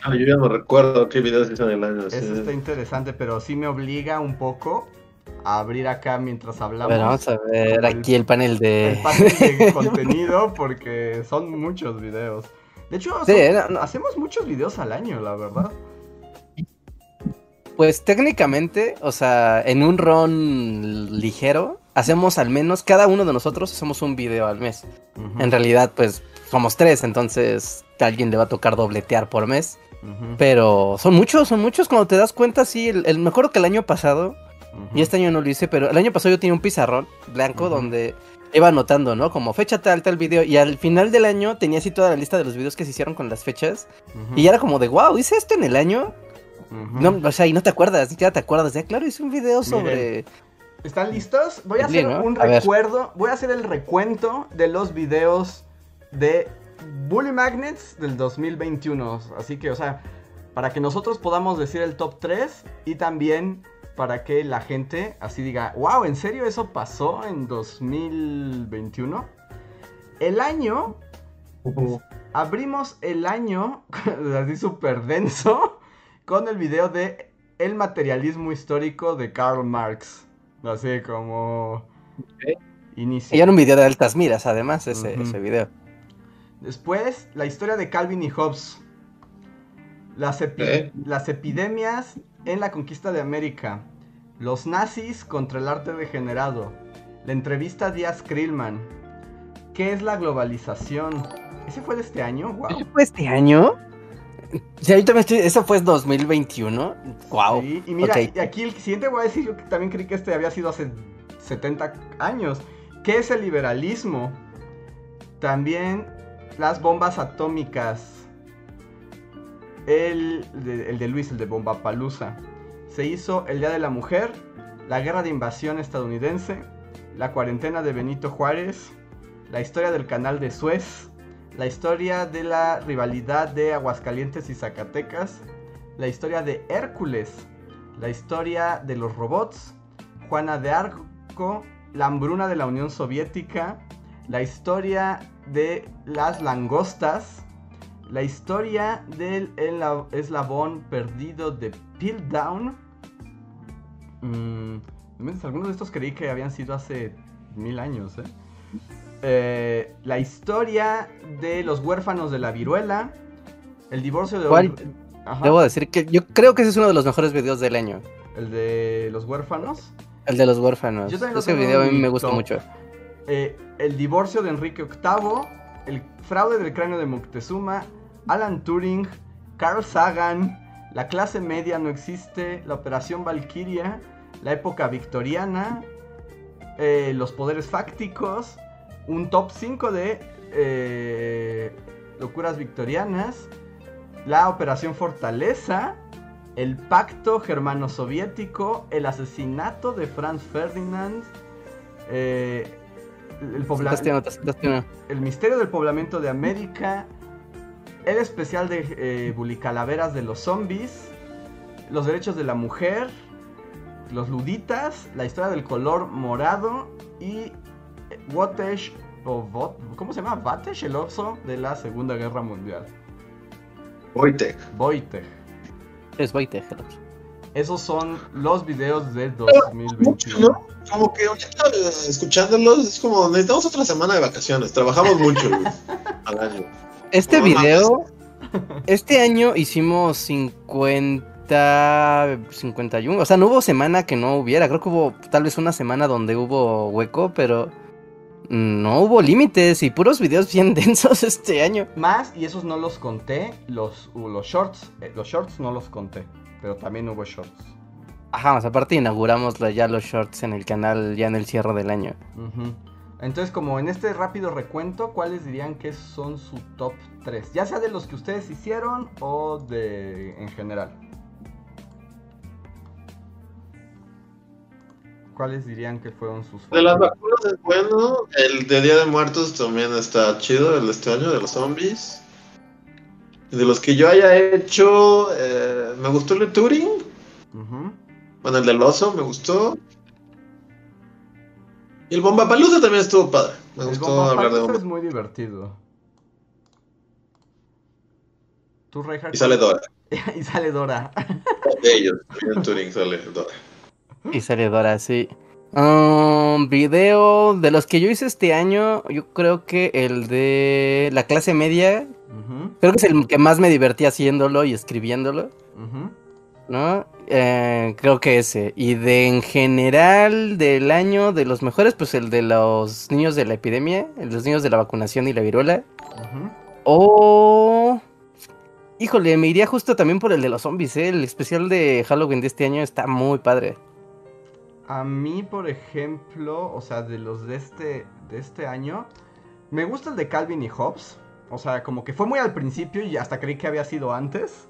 [SPEAKER 2] ah, yo ya no recuerdo qué videos hizo en el año. sí.
[SPEAKER 1] eso está interesante, pero sí me obliga un poco a abrir acá mientras hablamos.
[SPEAKER 3] ver, vamos a ver aquí el panel de.
[SPEAKER 1] el panel de contenido porque son muchos videos. De hecho,
[SPEAKER 3] Sí,
[SPEAKER 1] son-
[SPEAKER 3] no, no.
[SPEAKER 1] hacemos muchos videos al año, la verdad.
[SPEAKER 3] Pues técnicamente, o sea, en un ron ligero, hacemos al menos, cada uno de nosotros hacemos un video al mes. En realidad, pues somos tres, entonces a alguien le va a tocar dobletear por mes. Pero son muchos, son muchos. Cuando te das cuenta, sí, el, el- me acuerdo que el año pasado, y este año no lo hice, pero el año pasado yo tenía un pizarrón blanco donde iba anotando, ¿no? Como fecha tal, tal video. Y al final del año tenía así toda la lista de los videos que se hicieron con las fechas. Y era como de, wow, hice esto en el año. No, o sea, y no te acuerdas, ni siquiera te acuerdas. Ya, claro, hice un video sobre.
[SPEAKER 1] ¿Están listos? Voy a hacer
[SPEAKER 3] ¿no?
[SPEAKER 1] un
[SPEAKER 3] A ver.
[SPEAKER 1] recuerdo, voy a hacer el recuento de los videos de Bully Magnets del 2021. Así que, o sea, para que nosotros podamos decir el top 3 y también para que la gente así diga, wow, ¿en serio eso pasó en 2021? El año, abrimos el año, así súper denso, con el video de El materialismo histórico de Karl Marx. Así como... Inicio.
[SPEAKER 3] Y era un video de altas miras, además, ese, ese video.
[SPEAKER 1] Después, la historia de Calvin y Hobbes. Las, epi-
[SPEAKER 2] ¿Eh?
[SPEAKER 1] las epidemias en la conquista de América. Los nazis contra el arte degenerado. La entrevista a Díaz Krillman. ¿Qué es la globalización? ¿Ese fue de este año? Wow.
[SPEAKER 3] ¿Eso fue este año? Sí, ahorita me estoy... ¿Eso fue 2021? Wow.
[SPEAKER 1] Sí, y mira,
[SPEAKER 3] Ok.
[SPEAKER 1] y aquí el siguiente voy a decir, yo que también creí que este había sido hace 70 años. ¿Qué es el liberalismo? También las bombas atómicas. El de, el de Luis, el de Bomba Palusa. Se hizo el Día de la Mujer, la guerra de invasión estadounidense, la cuarentena de Benito Juárez, la historia del canal de Suez, la historia de la rivalidad de Aguascalientes y Zacatecas, la historia de Hércules, la historia de los robots, Juana de Arco, la hambruna de la Unión Soviética, la historia de las langostas, la historia del eslabón perdido de Piltdown. Mm, algunos de estos creí que habían sido hace mil años, ¿eh? eh, la historia de los huérfanos de la viruela, el divorcio de...
[SPEAKER 3] ¿Cuál?
[SPEAKER 1] Ajá,
[SPEAKER 3] Debo decir que yo creo que ese es uno de los mejores videos del año.
[SPEAKER 1] el de los huérfanos.
[SPEAKER 3] El de los huérfanos.
[SPEAKER 1] Yo también
[SPEAKER 3] Ese video a mí me gusta mucho.
[SPEAKER 1] eh, el divorcio de Enrique VIII, el fraude del cráneo de Moctezuma, Alan Turing, Carl Sagan, la clase media no existe, la operación Valkyria, la época victoriana, eh, los poderes fácticos, un top 5 de eh, locuras victorianas, la operación Fortaleza, el pacto germano-soviético, el asesinato de Franz Ferdinand, eh, el, el misterio del poblamiento de América, el especial de eh, Bulicalaveras de los zombies, los derechos de la mujer, los luditas, la historia del color morado y eh, Watesh o Vot- ¿cómo se llama? Vatesh, el oso de la Segunda Guerra Mundial.
[SPEAKER 2] Wojtek.
[SPEAKER 1] Wojtek.
[SPEAKER 3] Es Boite, hello.
[SPEAKER 1] Esos son los videos de
[SPEAKER 2] Mucho,
[SPEAKER 1] 2021.
[SPEAKER 2] ¿no? Como que ahorita eh, escuchándolos es como necesitamos otra semana de vacaciones. Trabajamos mucho al año.
[SPEAKER 3] Este video, este año hicimos 50, 51, o sea, no hubo semana que no hubiera, creo que hubo tal vez una semana donde hubo hueco, pero no hubo límites y puros videos bien densos este año.
[SPEAKER 1] Más, y esos no los conté, los, los shorts, eh, los shorts no los conté, pero también hubo shorts.
[SPEAKER 3] Ajá, más aparte inauguramos ya los shorts en el canal ya en el cierre del año.
[SPEAKER 1] Ujú. Entonces, como en este rápido recuento, ¿cuáles dirían que son su top 3? Ya sea de los que ustedes hicieron o de en general. ¿Cuáles dirían que fueron sus
[SPEAKER 2] De las
[SPEAKER 1] favoritos?
[SPEAKER 2] vacunas es bueno. El de Día de Muertos también está chido, el de este año, de los zombies. De los que yo haya hecho, eh, me gustó el de Turing.
[SPEAKER 1] Ujú.
[SPEAKER 2] Bueno, el del oso me gustó. Y el Bombapalusa también estuvo padre. Me
[SPEAKER 1] El
[SPEAKER 2] gustó
[SPEAKER 1] Bomba
[SPEAKER 2] hablar de
[SPEAKER 1] Palusa
[SPEAKER 2] Bomba.
[SPEAKER 1] es muy divertido. ¿Tú, Reinhardt?
[SPEAKER 2] Y sale Dora.
[SPEAKER 1] y sale Dora.
[SPEAKER 2] De ellos, en Turing sale Dora.
[SPEAKER 3] Y sale Dora, sí. Um, video de los que yo hice este año, yo creo que el de la clase media, creo que es el que más me divertí haciéndolo y escribiéndolo. ¿no? Eh, creo que ese. Y de en general del año, de los mejores, pues el de los niños de la epidemia, el de los niños de la vacunación y la viruela. O... Híjole, me iría justo también por el de los zombies, ¿eh? El especial de Halloween de este año está muy padre.
[SPEAKER 1] A mí, por ejemplo, o sea, de los de este, de este año, me gusta el de Calvin y Hobbes. O sea, como que fue muy al principio y hasta creí que había sido antes.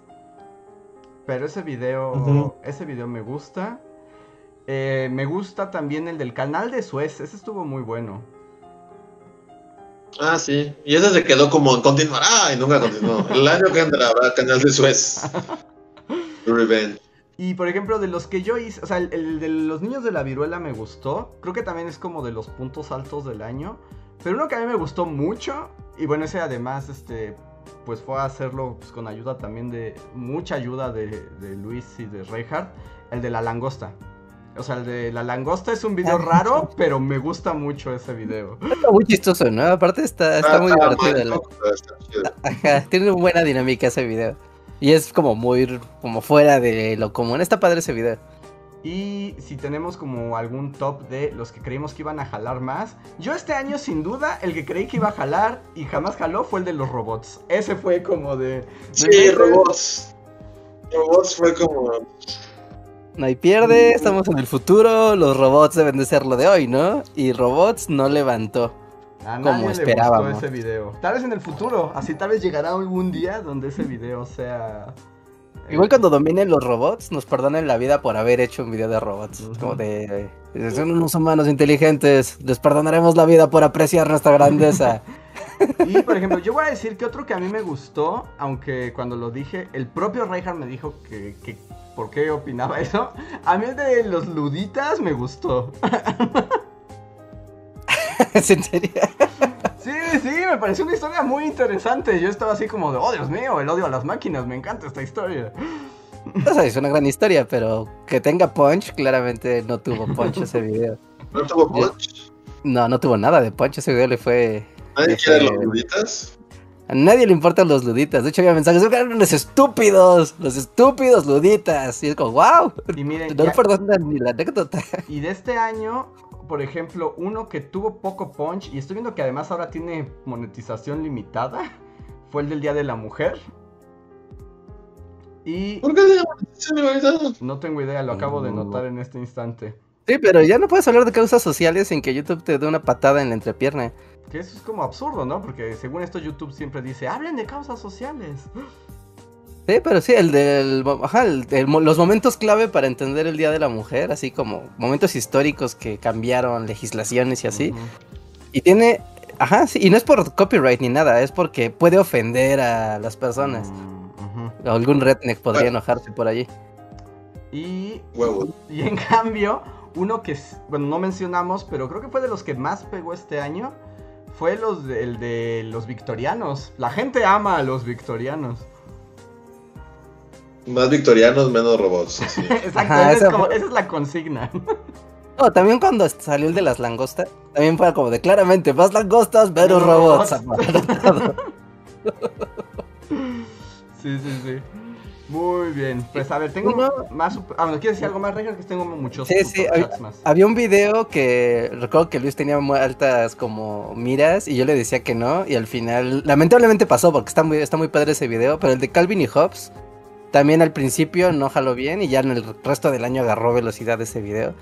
[SPEAKER 1] Pero ese video, ese video me gusta. Eh, me gusta también el del canal de Suez, ese estuvo muy bueno.
[SPEAKER 2] Ah, sí. Y ese se quedó como en continuará y nunca continuó. El año que entra habrá canal de Suez. Revenge.
[SPEAKER 1] Y por ejemplo, de los que yo hice, o sea, el, el de los niños de la viruela me gustó. Creo que también es como de los puntos altos del año. Pero uno que a mí me gustó mucho, y bueno, ese además, este, pues fue a hacerlo pues, con ayuda también de, mucha ayuda de, de Luis y de Reinhardt, el de la langosta. O sea, el de la langosta es un video raro, pero me gusta mucho ese video.
[SPEAKER 3] Está muy chistoso, ¿no? Aparte está, está muy
[SPEAKER 2] Ah,
[SPEAKER 3] divertido.
[SPEAKER 2] mal, no.
[SPEAKER 3] Ajá, tiene una buena dinámica ese video. Y es como muy como fuera de lo común. Está padre ese video.
[SPEAKER 1] Y si tenemos como algún top de los que creímos que iban a jalar más. Yo este año sin duda el que creí que iba a jalar y jamás jaló fue el de los robots. Ese fue como de... de
[SPEAKER 2] Sí, robots. Robots fue como.
[SPEAKER 3] No hay pierde, estamos en el futuro, los robots deben de ser lo de hoy, ¿no? Y robots no levantó.
[SPEAKER 1] A
[SPEAKER 3] como
[SPEAKER 1] nadie le
[SPEAKER 3] esperábamos.
[SPEAKER 1] gustó ese video. Tal vez en el futuro, así tal vez llegará algún día donde ese video sea... eh,
[SPEAKER 3] Igual cuando dominen los robots, nos perdonen la vida por haber hecho un video de robots.
[SPEAKER 1] Ujú.
[SPEAKER 3] Como de, de, son unos humanos inteligentes, les perdonaremos la vida por apreciar nuestra grandeza.
[SPEAKER 1] Y por ejemplo, yo voy a decir que otro que a mí me gustó, aunque cuando lo dije, el propio Reinhardt me dijo que, que por qué opinaba eso. A mí el de los luditas me gustó.
[SPEAKER 3] ¿Es en serio?
[SPEAKER 1] Sí, sí, me pareció una historia muy interesante. Yo estaba así como de, oh Dios mío, el odio a las máquinas, me encanta esta historia.
[SPEAKER 3] O sea, es una gran historia, pero que tenga punch, claramente no tuvo punch ese video.
[SPEAKER 2] ¿No tuvo punch?
[SPEAKER 3] No, no tuvo nada de punch, ese video le fue...
[SPEAKER 2] ¿Nadie
[SPEAKER 3] Ese-
[SPEAKER 2] quiere los luditas?
[SPEAKER 3] A nadie le importan los luditas. De hecho, había mensajes, eran los estúpidos, los estúpidos luditas. Y es como, wow,
[SPEAKER 1] Y miren,
[SPEAKER 3] no
[SPEAKER 1] ya-
[SPEAKER 3] perdonan ni la anécdota.
[SPEAKER 1] y de este año, por ejemplo, uno que tuvo poco punch, y estoy viendo que además ahora tiene monetización limitada, fue el del Día de la Mujer. Y
[SPEAKER 2] ¿Por qué se llama monetización limitada?
[SPEAKER 1] no tengo idea, lo acabo de notar en este instante.
[SPEAKER 3] Sí, pero ya no puedes hablar de causas sociales sin que YouTube te dé una patada en la entrepierna.
[SPEAKER 1] Que eso es como absurdo, ¿no? Porque según esto YouTube siempre dice, hablen de causas sociales.
[SPEAKER 3] Sí, pero sí, el del. Ajá, el- el mo- los momentos clave para entender el Día de la Mujer, así como momentos históricos que cambiaron legislaciones y así. Y tiene. Ajá, sí, y no es por copyright ni nada, es porque puede ofender a las personas.
[SPEAKER 1] Ujú.
[SPEAKER 3] Algún redneck podría
[SPEAKER 2] Bueno.
[SPEAKER 3] enojarse por allí.
[SPEAKER 1] Y
[SPEAKER 2] Huevos.
[SPEAKER 1] Y en cambio, uno que, bueno, no mencionamos, pero creo que fue de los que más pegó este año, fue los de, el de los victorianos. La gente ama a los victorianos.
[SPEAKER 2] Más victorianos, menos robots. sí.
[SPEAKER 1] Exacto, esa, es
[SPEAKER 3] esa
[SPEAKER 1] como-
[SPEAKER 3] fue-
[SPEAKER 1] esa es la consigna.
[SPEAKER 3] No, también cuando salió el de las langostas, también fue como de claramente, más langostas, menos robots.
[SPEAKER 1] robots. sí, sí, sí. Muy bien. Pues a ver, tengo
[SPEAKER 3] Uno-
[SPEAKER 1] más... Ah, bueno, ¿quieres decir algo más, Reger? Que tengo muchos
[SPEAKER 3] Sí, sí,
[SPEAKER 1] superchats más.
[SPEAKER 3] Había un video que recuerdo que Luis tenía muy altas como miras y yo le decía que no y al final lamentablemente pasó porque está muy, está muy padre ese video, pero el de Calvin y Hobbes también al principio no jaló bien y ya en el resto del año agarró velocidad ese video.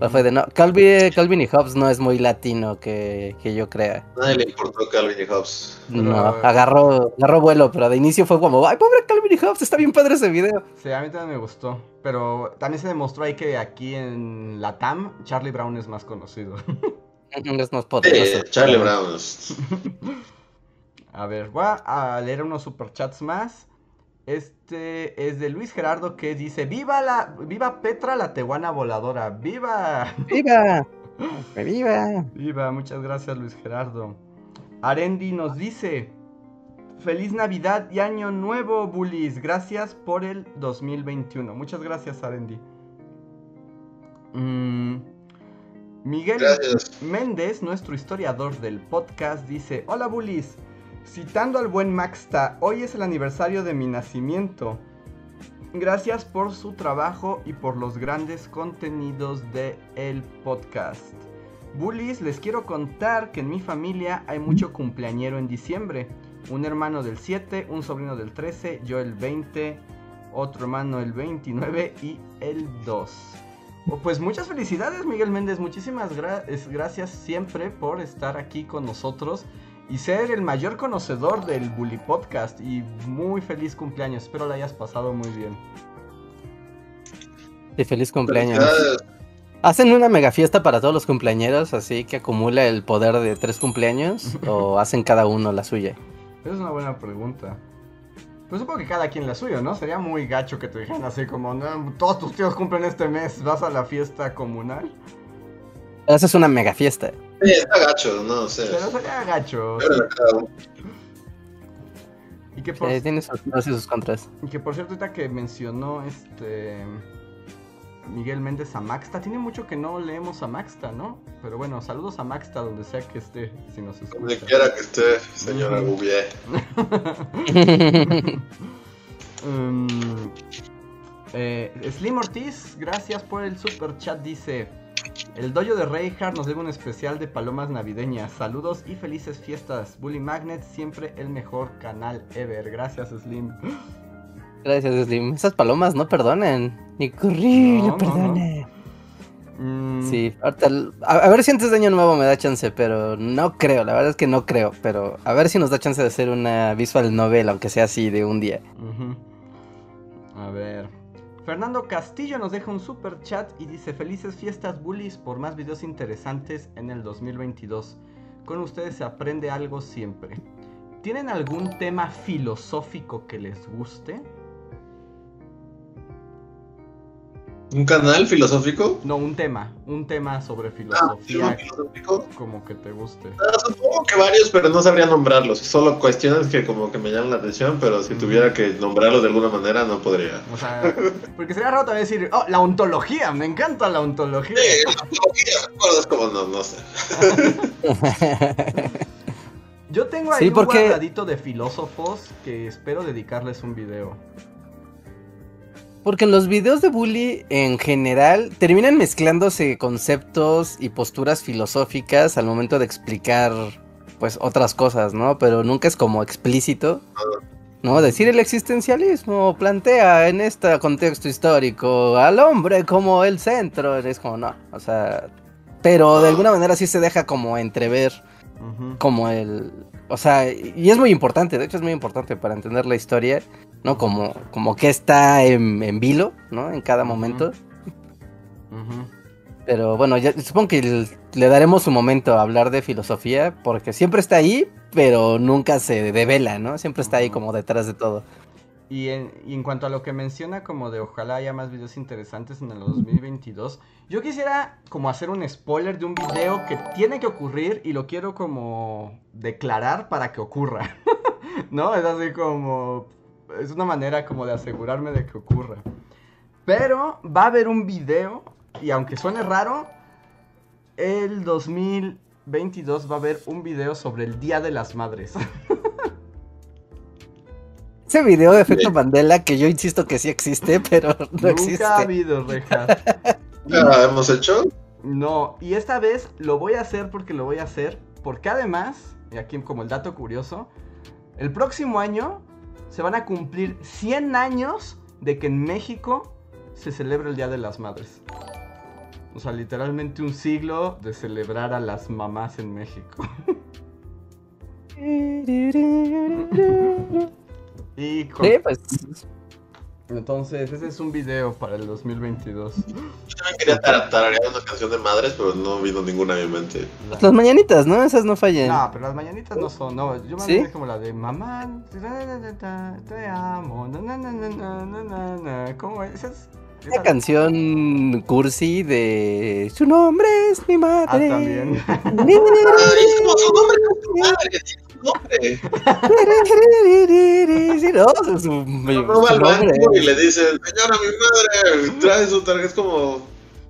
[SPEAKER 1] Ujú.
[SPEAKER 3] Fue de no, Calvin, Calvin y Hobbes no es muy latino que, que yo crea.
[SPEAKER 2] Nadie le importó Calvin y Hobbes.
[SPEAKER 1] Pero-
[SPEAKER 3] No, agarró, agarró vuelo, pero de inicio fue como, ay, pobre Calvin y Hobbes, está bien padre ese video.
[SPEAKER 1] Sí, a mí también me gustó. Pero también se demostró ahí que aquí en la TAM, Charlie Brown es más conocido.
[SPEAKER 3] Es más
[SPEAKER 2] Eh,
[SPEAKER 3] poderoso.
[SPEAKER 2] Charlie Brown.
[SPEAKER 1] A ver, voy a leer unos superchats más. Este es de Luis Gerardo que dice: ¡Viva la! ¡Viva Petra la tehuana voladora! ¡Viva!
[SPEAKER 3] ¡Viva! ¡Viva!
[SPEAKER 1] ¡Viva! Muchas gracias, Luis Gerardo. Arendi nos dice: ¡Feliz Navidad y Año Nuevo, Bullies! Gracias por el 2021. Muchas gracias, Arendi. Mm, Miguel.
[SPEAKER 2] Gracias.
[SPEAKER 1] Méndez, nuestro historiador del podcast, dice: Hola Bullies, citando al buen Maxta, hoy es el aniversario de mi nacimiento. Gracias por su trabajo y por los grandes contenidos de el podcast. Bullies, les quiero contar que en mi familia hay mucho cumpleañero en diciembre. Un hermano del 7, un sobrino del 13, yo el 20, otro hermano el 29 y el 2. Oh, Pues muchas felicidades Miguel Méndez, muchísimas gracias siempre por estar aquí con nosotros y ser el mayor conocedor del Bully Podcast y muy feliz cumpleaños, espero lo hayas pasado muy bien.
[SPEAKER 3] Y feliz cumpleaños. ¿Hacen una mega fiesta para todos los cumpleañeros así que acumula el poder de tres cumpleaños? ¿O hacen cada uno la suya?
[SPEAKER 1] Esa es una buena pregunta. Pues supongo que cada quien la suya, ¿no? Sería muy gacho que te dijeran así como, "No, todos tus tíos cumplen este mes, vas a la fiesta comunal.
[SPEAKER 3] Haces una mega fiesta.
[SPEAKER 2] Sí, está gacho, no sé.
[SPEAKER 1] Pero sería gacho.
[SPEAKER 2] Pero.
[SPEAKER 1] Y que por,
[SPEAKER 3] Eh, tiene sus pros y sus contras.
[SPEAKER 1] y que por cierto, ahorita que mencionó este Miguel Méndez a Maxta, tiene mucho que no leemos a Maxta, ¿no? Pero bueno, saludos a Maxta donde sea que esté, si nos
[SPEAKER 2] Donde quiera que esté, señora. Bouvier.
[SPEAKER 1] Mm, eh, Slim Ortiz, gracias por el super chat. Dice: El dojo de Reinhardt nos debe un especial de palomas navideñas. Saludos y felices fiestas. Bully Magnet, siempre el mejor canal ever. Gracias, Slim.
[SPEAKER 3] Gracias, Slim. Esas palomas no perdonan. Ni corri,
[SPEAKER 1] No,
[SPEAKER 3] perdone.
[SPEAKER 1] Mm,
[SPEAKER 3] Sí, ahorita a, a ver si antes de año nuevo me da chance, pero no creo, la verdad es que no creo, pero a ver si nos da chance de hacer una visual novel, aunque sea así de un día.
[SPEAKER 1] A ver. Fernando Castillo nos deja un super chat y dice: Felices fiestas, bullies, por más videos interesantes en el 2022. Con ustedes se aprende algo siempre. ¿Tienen algún tema filosófico que les guste?
[SPEAKER 2] ¿Un canal filosófico?
[SPEAKER 1] No, un tema. Un tema sobre
[SPEAKER 2] Ah,
[SPEAKER 1] filosofía
[SPEAKER 2] filosófico.
[SPEAKER 1] como que te guste.
[SPEAKER 2] Ah, supongo que varios, pero no sabría nombrarlos. Solo cuestiones que como que me llaman la atención, pero si tuviera que nombrarlos de alguna manera no podría.
[SPEAKER 1] O sea, porque sería raro también decir, oh, la ontología, me encanta la ontología.
[SPEAKER 2] Sí, la ontología, es como no, no sé.
[SPEAKER 1] Yo tengo ahí
[SPEAKER 3] Sí,
[SPEAKER 1] un guardadito de filósofos que espero dedicarles un video.
[SPEAKER 3] Porque en los videos de bully en general terminan mezclándose conceptos y posturas filosóficas al momento de explicar pues otras cosas, ¿no? Pero nunca es como explícito. ¿No? Decir el existencialismo plantea en este contexto histórico al hombre como el centro. Es como no. O sea. Pero de alguna manera sí se deja como entrever como el... O sea, y es muy importante, de hecho es muy importante para entender la historia, ¿no? Como, como que está en, en vilo, ¿no? En cada momento. Pero bueno, ya, supongo que le daremos su momento a hablar de filosofía, porque siempre está ahí, pero nunca se devela, ¿no? Siempre está ahí como detrás de todo.
[SPEAKER 1] Y en, y en cuanto a lo que menciona como de ojalá haya más videos interesantes en el 2022, yo quisiera como hacer un spoiler de un video que tiene que ocurrir y lo quiero como declarar para que ocurra. ¿No? Es así como... Es una manera como de asegurarme de que ocurra. Pero va a haber un video y aunque suene raro, el 2022 va a haber un video sobre el Día de las Madres.
[SPEAKER 3] Ese video de efecto. Mandela, que yo insisto que sí existe, pero no
[SPEAKER 1] Nunca ha
[SPEAKER 3] existe.
[SPEAKER 1] habido, reja.
[SPEAKER 2] ¿Ya hemos hecho?
[SPEAKER 1] No, y esta vez lo voy a hacer porque lo voy a hacer, porque además, y aquí como el dato curioso, el próximo año se van a cumplir 100 años de que en México se celebra el Día de las Madres. O sea, literalmente un siglo de celebrar a las mamás en México. Y con-
[SPEAKER 3] Sí, pues
[SPEAKER 1] entonces, ese es un video para el 2022.
[SPEAKER 2] Yo también quería tararear una canción de madres, pero no vino ninguna a mi mente.
[SPEAKER 3] Las mañanitas, ¿no? Esas no fallan.
[SPEAKER 1] No, pero las mañanitas no son, no. Yo me
[SPEAKER 3] ¿Sí?
[SPEAKER 1] como la de mamá, te amo, na, na, na, ¿Cómo es? es?
[SPEAKER 3] Una canción cursi de su nombre es mi madre.
[SPEAKER 2] Ah, también. su nombre es mi madre nombre.
[SPEAKER 3] No, es su, mi-
[SPEAKER 2] No va
[SPEAKER 3] su
[SPEAKER 2] al banco y le dice, señora, mi madre, trae su tarjeta. Es como,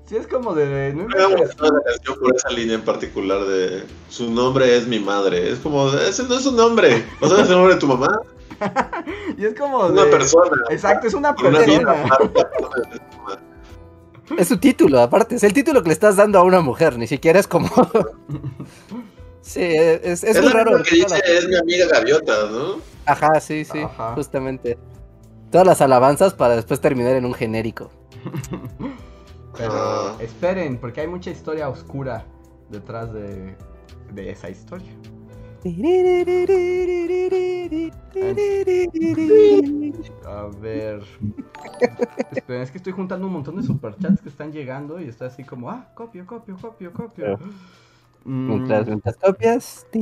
[SPEAKER 1] Sí, es como de, no
[SPEAKER 2] me la canción por esa línea en particular de su nombre es mi madre. Es como, ese no es su nombre. ¿No sabes el nombre de tu mamá?
[SPEAKER 1] Y es como
[SPEAKER 2] Es una
[SPEAKER 1] de...
[SPEAKER 2] persona.
[SPEAKER 1] Exacto, es una
[SPEAKER 2] una
[SPEAKER 1] persona.
[SPEAKER 3] Es su título, aparte. Es el título que le estás dando a una mujer. Ni siquiera es como. Sí, es, es,
[SPEAKER 2] Es,
[SPEAKER 3] muy raro.
[SPEAKER 2] que dice, es mi amiga gaviota, ¿no?
[SPEAKER 3] Ajá, sí, sí.
[SPEAKER 1] Ajá.
[SPEAKER 3] Justamente. Todas las alabanzas para después terminar en un genérico.
[SPEAKER 1] Pero
[SPEAKER 2] Ah.
[SPEAKER 1] esperen, porque hay mucha historia oscura detrás de, de esa historia. A ver. Esperen, es que estoy juntando un montón de superchats que están llegando y está así como, ah, copio, copio, copio, copio.
[SPEAKER 3] Mientras, mientras copias.
[SPEAKER 2] A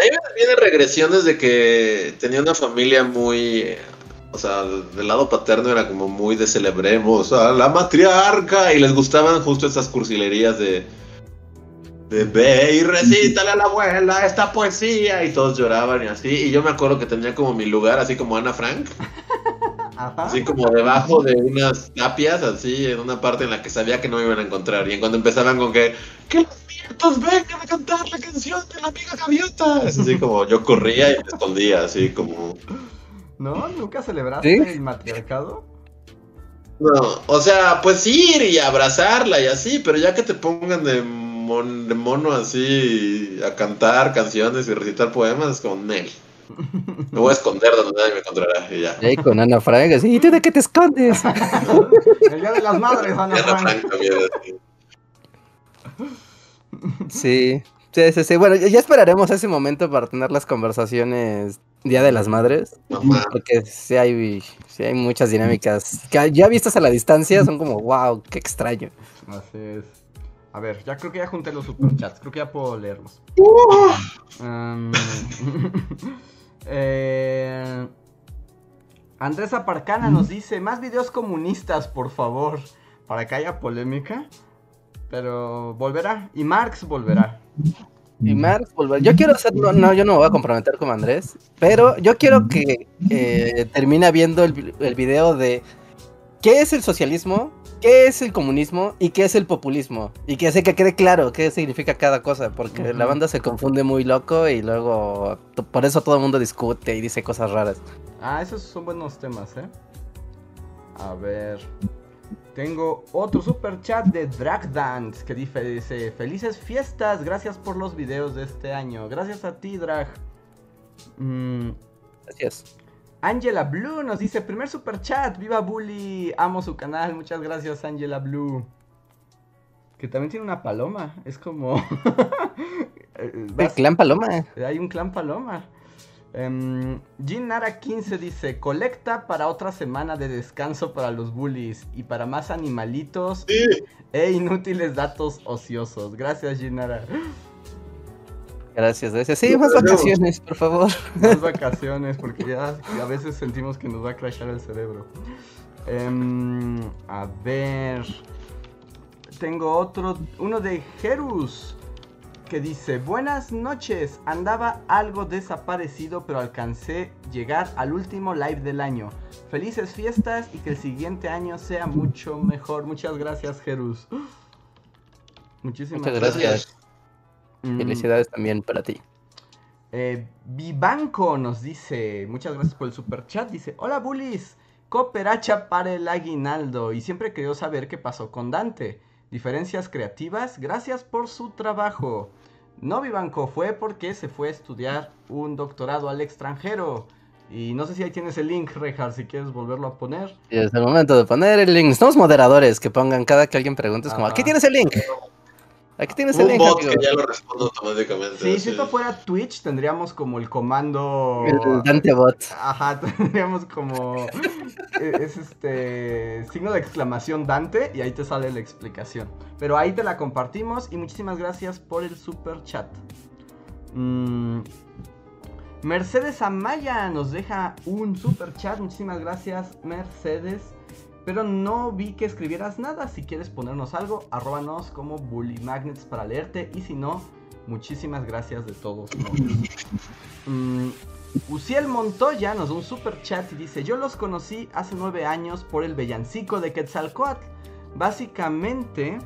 [SPEAKER 2] mí me vienen regresiones de que tenía una familia muy. O sea, del lado paterno era como muy de celebremos a la matriarca y les gustaban justo esas cursilerías de. De ve y recítale a la abuela esta poesía y todos lloraban y así. Y yo me acuerdo que tenía como mi lugar, así como Ana Frank,
[SPEAKER 1] Ajá.
[SPEAKER 2] así como debajo de unas tapias, así en una parte en la que sabía que no me iban a encontrar. Y en cuando empezaban con que. ¡Que los vientos vengan a cantar la canción de la amiga gaviota! Es así como yo corría y me escondía, así como.
[SPEAKER 1] ¿No? ¿Nunca celebraste
[SPEAKER 3] ¿Sí?
[SPEAKER 1] el matriarcado?
[SPEAKER 2] No, o sea, pues ir y abrazarla y así, pero ya que te pongan de, mon- de mono así a cantar canciones y recitar poemas, es como Nel. Me voy a esconder donde nadie me encontrará y ya.
[SPEAKER 3] Y ahí con Ana Frank, así, ¿y tú de qué te escondes?
[SPEAKER 1] El día de las madres, Ana
[SPEAKER 2] Ana
[SPEAKER 1] Frank.
[SPEAKER 2] Frank también, así.
[SPEAKER 3] Sí, sí, sí, sí. Bueno, ya ya esperaremos ese momento para tener las conversaciones Día de las Madres.
[SPEAKER 2] Mamá.
[SPEAKER 3] Porque sí hay, sí hay muchas dinámicas que ya vistas a la distancia son como, wow, qué extraño.
[SPEAKER 1] Así es. A ver, ya creo que ya junté los superchats. Creo que ya puedo leerlos. Um, Eh, Andrés Aparcana nos dice, más videos comunistas, por favor, para que haya polémica. Pero volverá. Y Marx volverá.
[SPEAKER 3] Y Marx volver. Yo quiero hacer, no, no, yo no me voy a comprometer como Andrés, pero yo quiero que eh, termine viendo el, vi- el video de qué es el socialismo, qué es el comunismo y qué es el populismo. Y que hace que quede claro qué significa cada cosa, porque la banda se confunde muy loco y luego por eso todo el mundo discute y dice cosas raras.
[SPEAKER 1] Ah, esos son buenos temas, ¿eh? A ver. Tengo otro super chat de Dragdance que dice, dice, felices fiestas, gracias por los videos de este año. Gracias a ti, Drag. Mm,
[SPEAKER 3] es.
[SPEAKER 1] Angela Blue nos dice, primer super chat, viva Bully, amo su canal, muchas gracias Angela Blue. Que también tiene una paloma, es como... Eh,
[SPEAKER 3] El
[SPEAKER 1] vas-
[SPEAKER 3] clan Paloma.
[SPEAKER 1] hay un clan paloma. Em, Jin Nara 15 dice, colecta para otra semana de descanso para los bullies y para más animalitos
[SPEAKER 2] Sí,
[SPEAKER 1] e inútiles datos ociosos. Gracias Jin Nara.
[SPEAKER 3] Gracias, gracias. Sí, más vacaciones, por favor.
[SPEAKER 1] Más vacaciones porque ya a veces sentimos que nos va a crashar el cerebro. Em, a ver. Tengo otro, uno de Jerus que dice, buenas noches, andaba algo desaparecido pero alcancé llegar al último live del año. Felices fiestas y que el siguiente año sea mucho mejor. Muchas gracias Jerus. Muchísimas
[SPEAKER 3] Muchas gracias.
[SPEAKER 1] Mm,
[SPEAKER 3] Felicidades también para ti.
[SPEAKER 1] eh, Vivanco nos dice, muchas gracias por el super chat, dice, hola bullies, cooperacha para el aguinaldo y siempre quería saber qué pasó con Dante. Diferencias creativas, gracias por su trabajo. No Vivanco, fue porque se fue a estudiar un doctorado al extranjero. Y no sé si ahí tienes el link, Rejar, si quieres volverlo a poner.
[SPEAKER 3] Y es el momento de poner el link. Estamos moderadores que pongan cada que alguien pregunte. Es como, aquí tienes el link. Aquí tienes el
[SPEAKER 2] un
[SPEAKER 3] link.
[SPEAKER 2] bot
[SPEAKER 3] amigo".
[SPEAKER 2] que ya lo responde automáticamente.
[SPEAKER 1] Sí, si esto fuera Twitch, tendríamos como el comando...
[SPEAKER 3] El Dante bot.
[SPEAKER 1] Ajá, tendríamos como. e- Es este. Signo de exclamación Dante y ahí te sale la explicación. Pero ahí te la compartimos y muchísimas gracias por el super chat. Mm, Mercedes Amaya nos deja un super chat. Muchísimas gracias, Mercedes. Pero no vi que escribieras nada. Si quieres ponernos algo, arróbanos como Bully Magnets para leerte. Y si no, muchísimas gracias de todos modos. Mm, Uciel Montoya nos da un super chat y dice: Yo los conocí hace nueve años por el bellancico de Quetzalcoatl. Básicamente,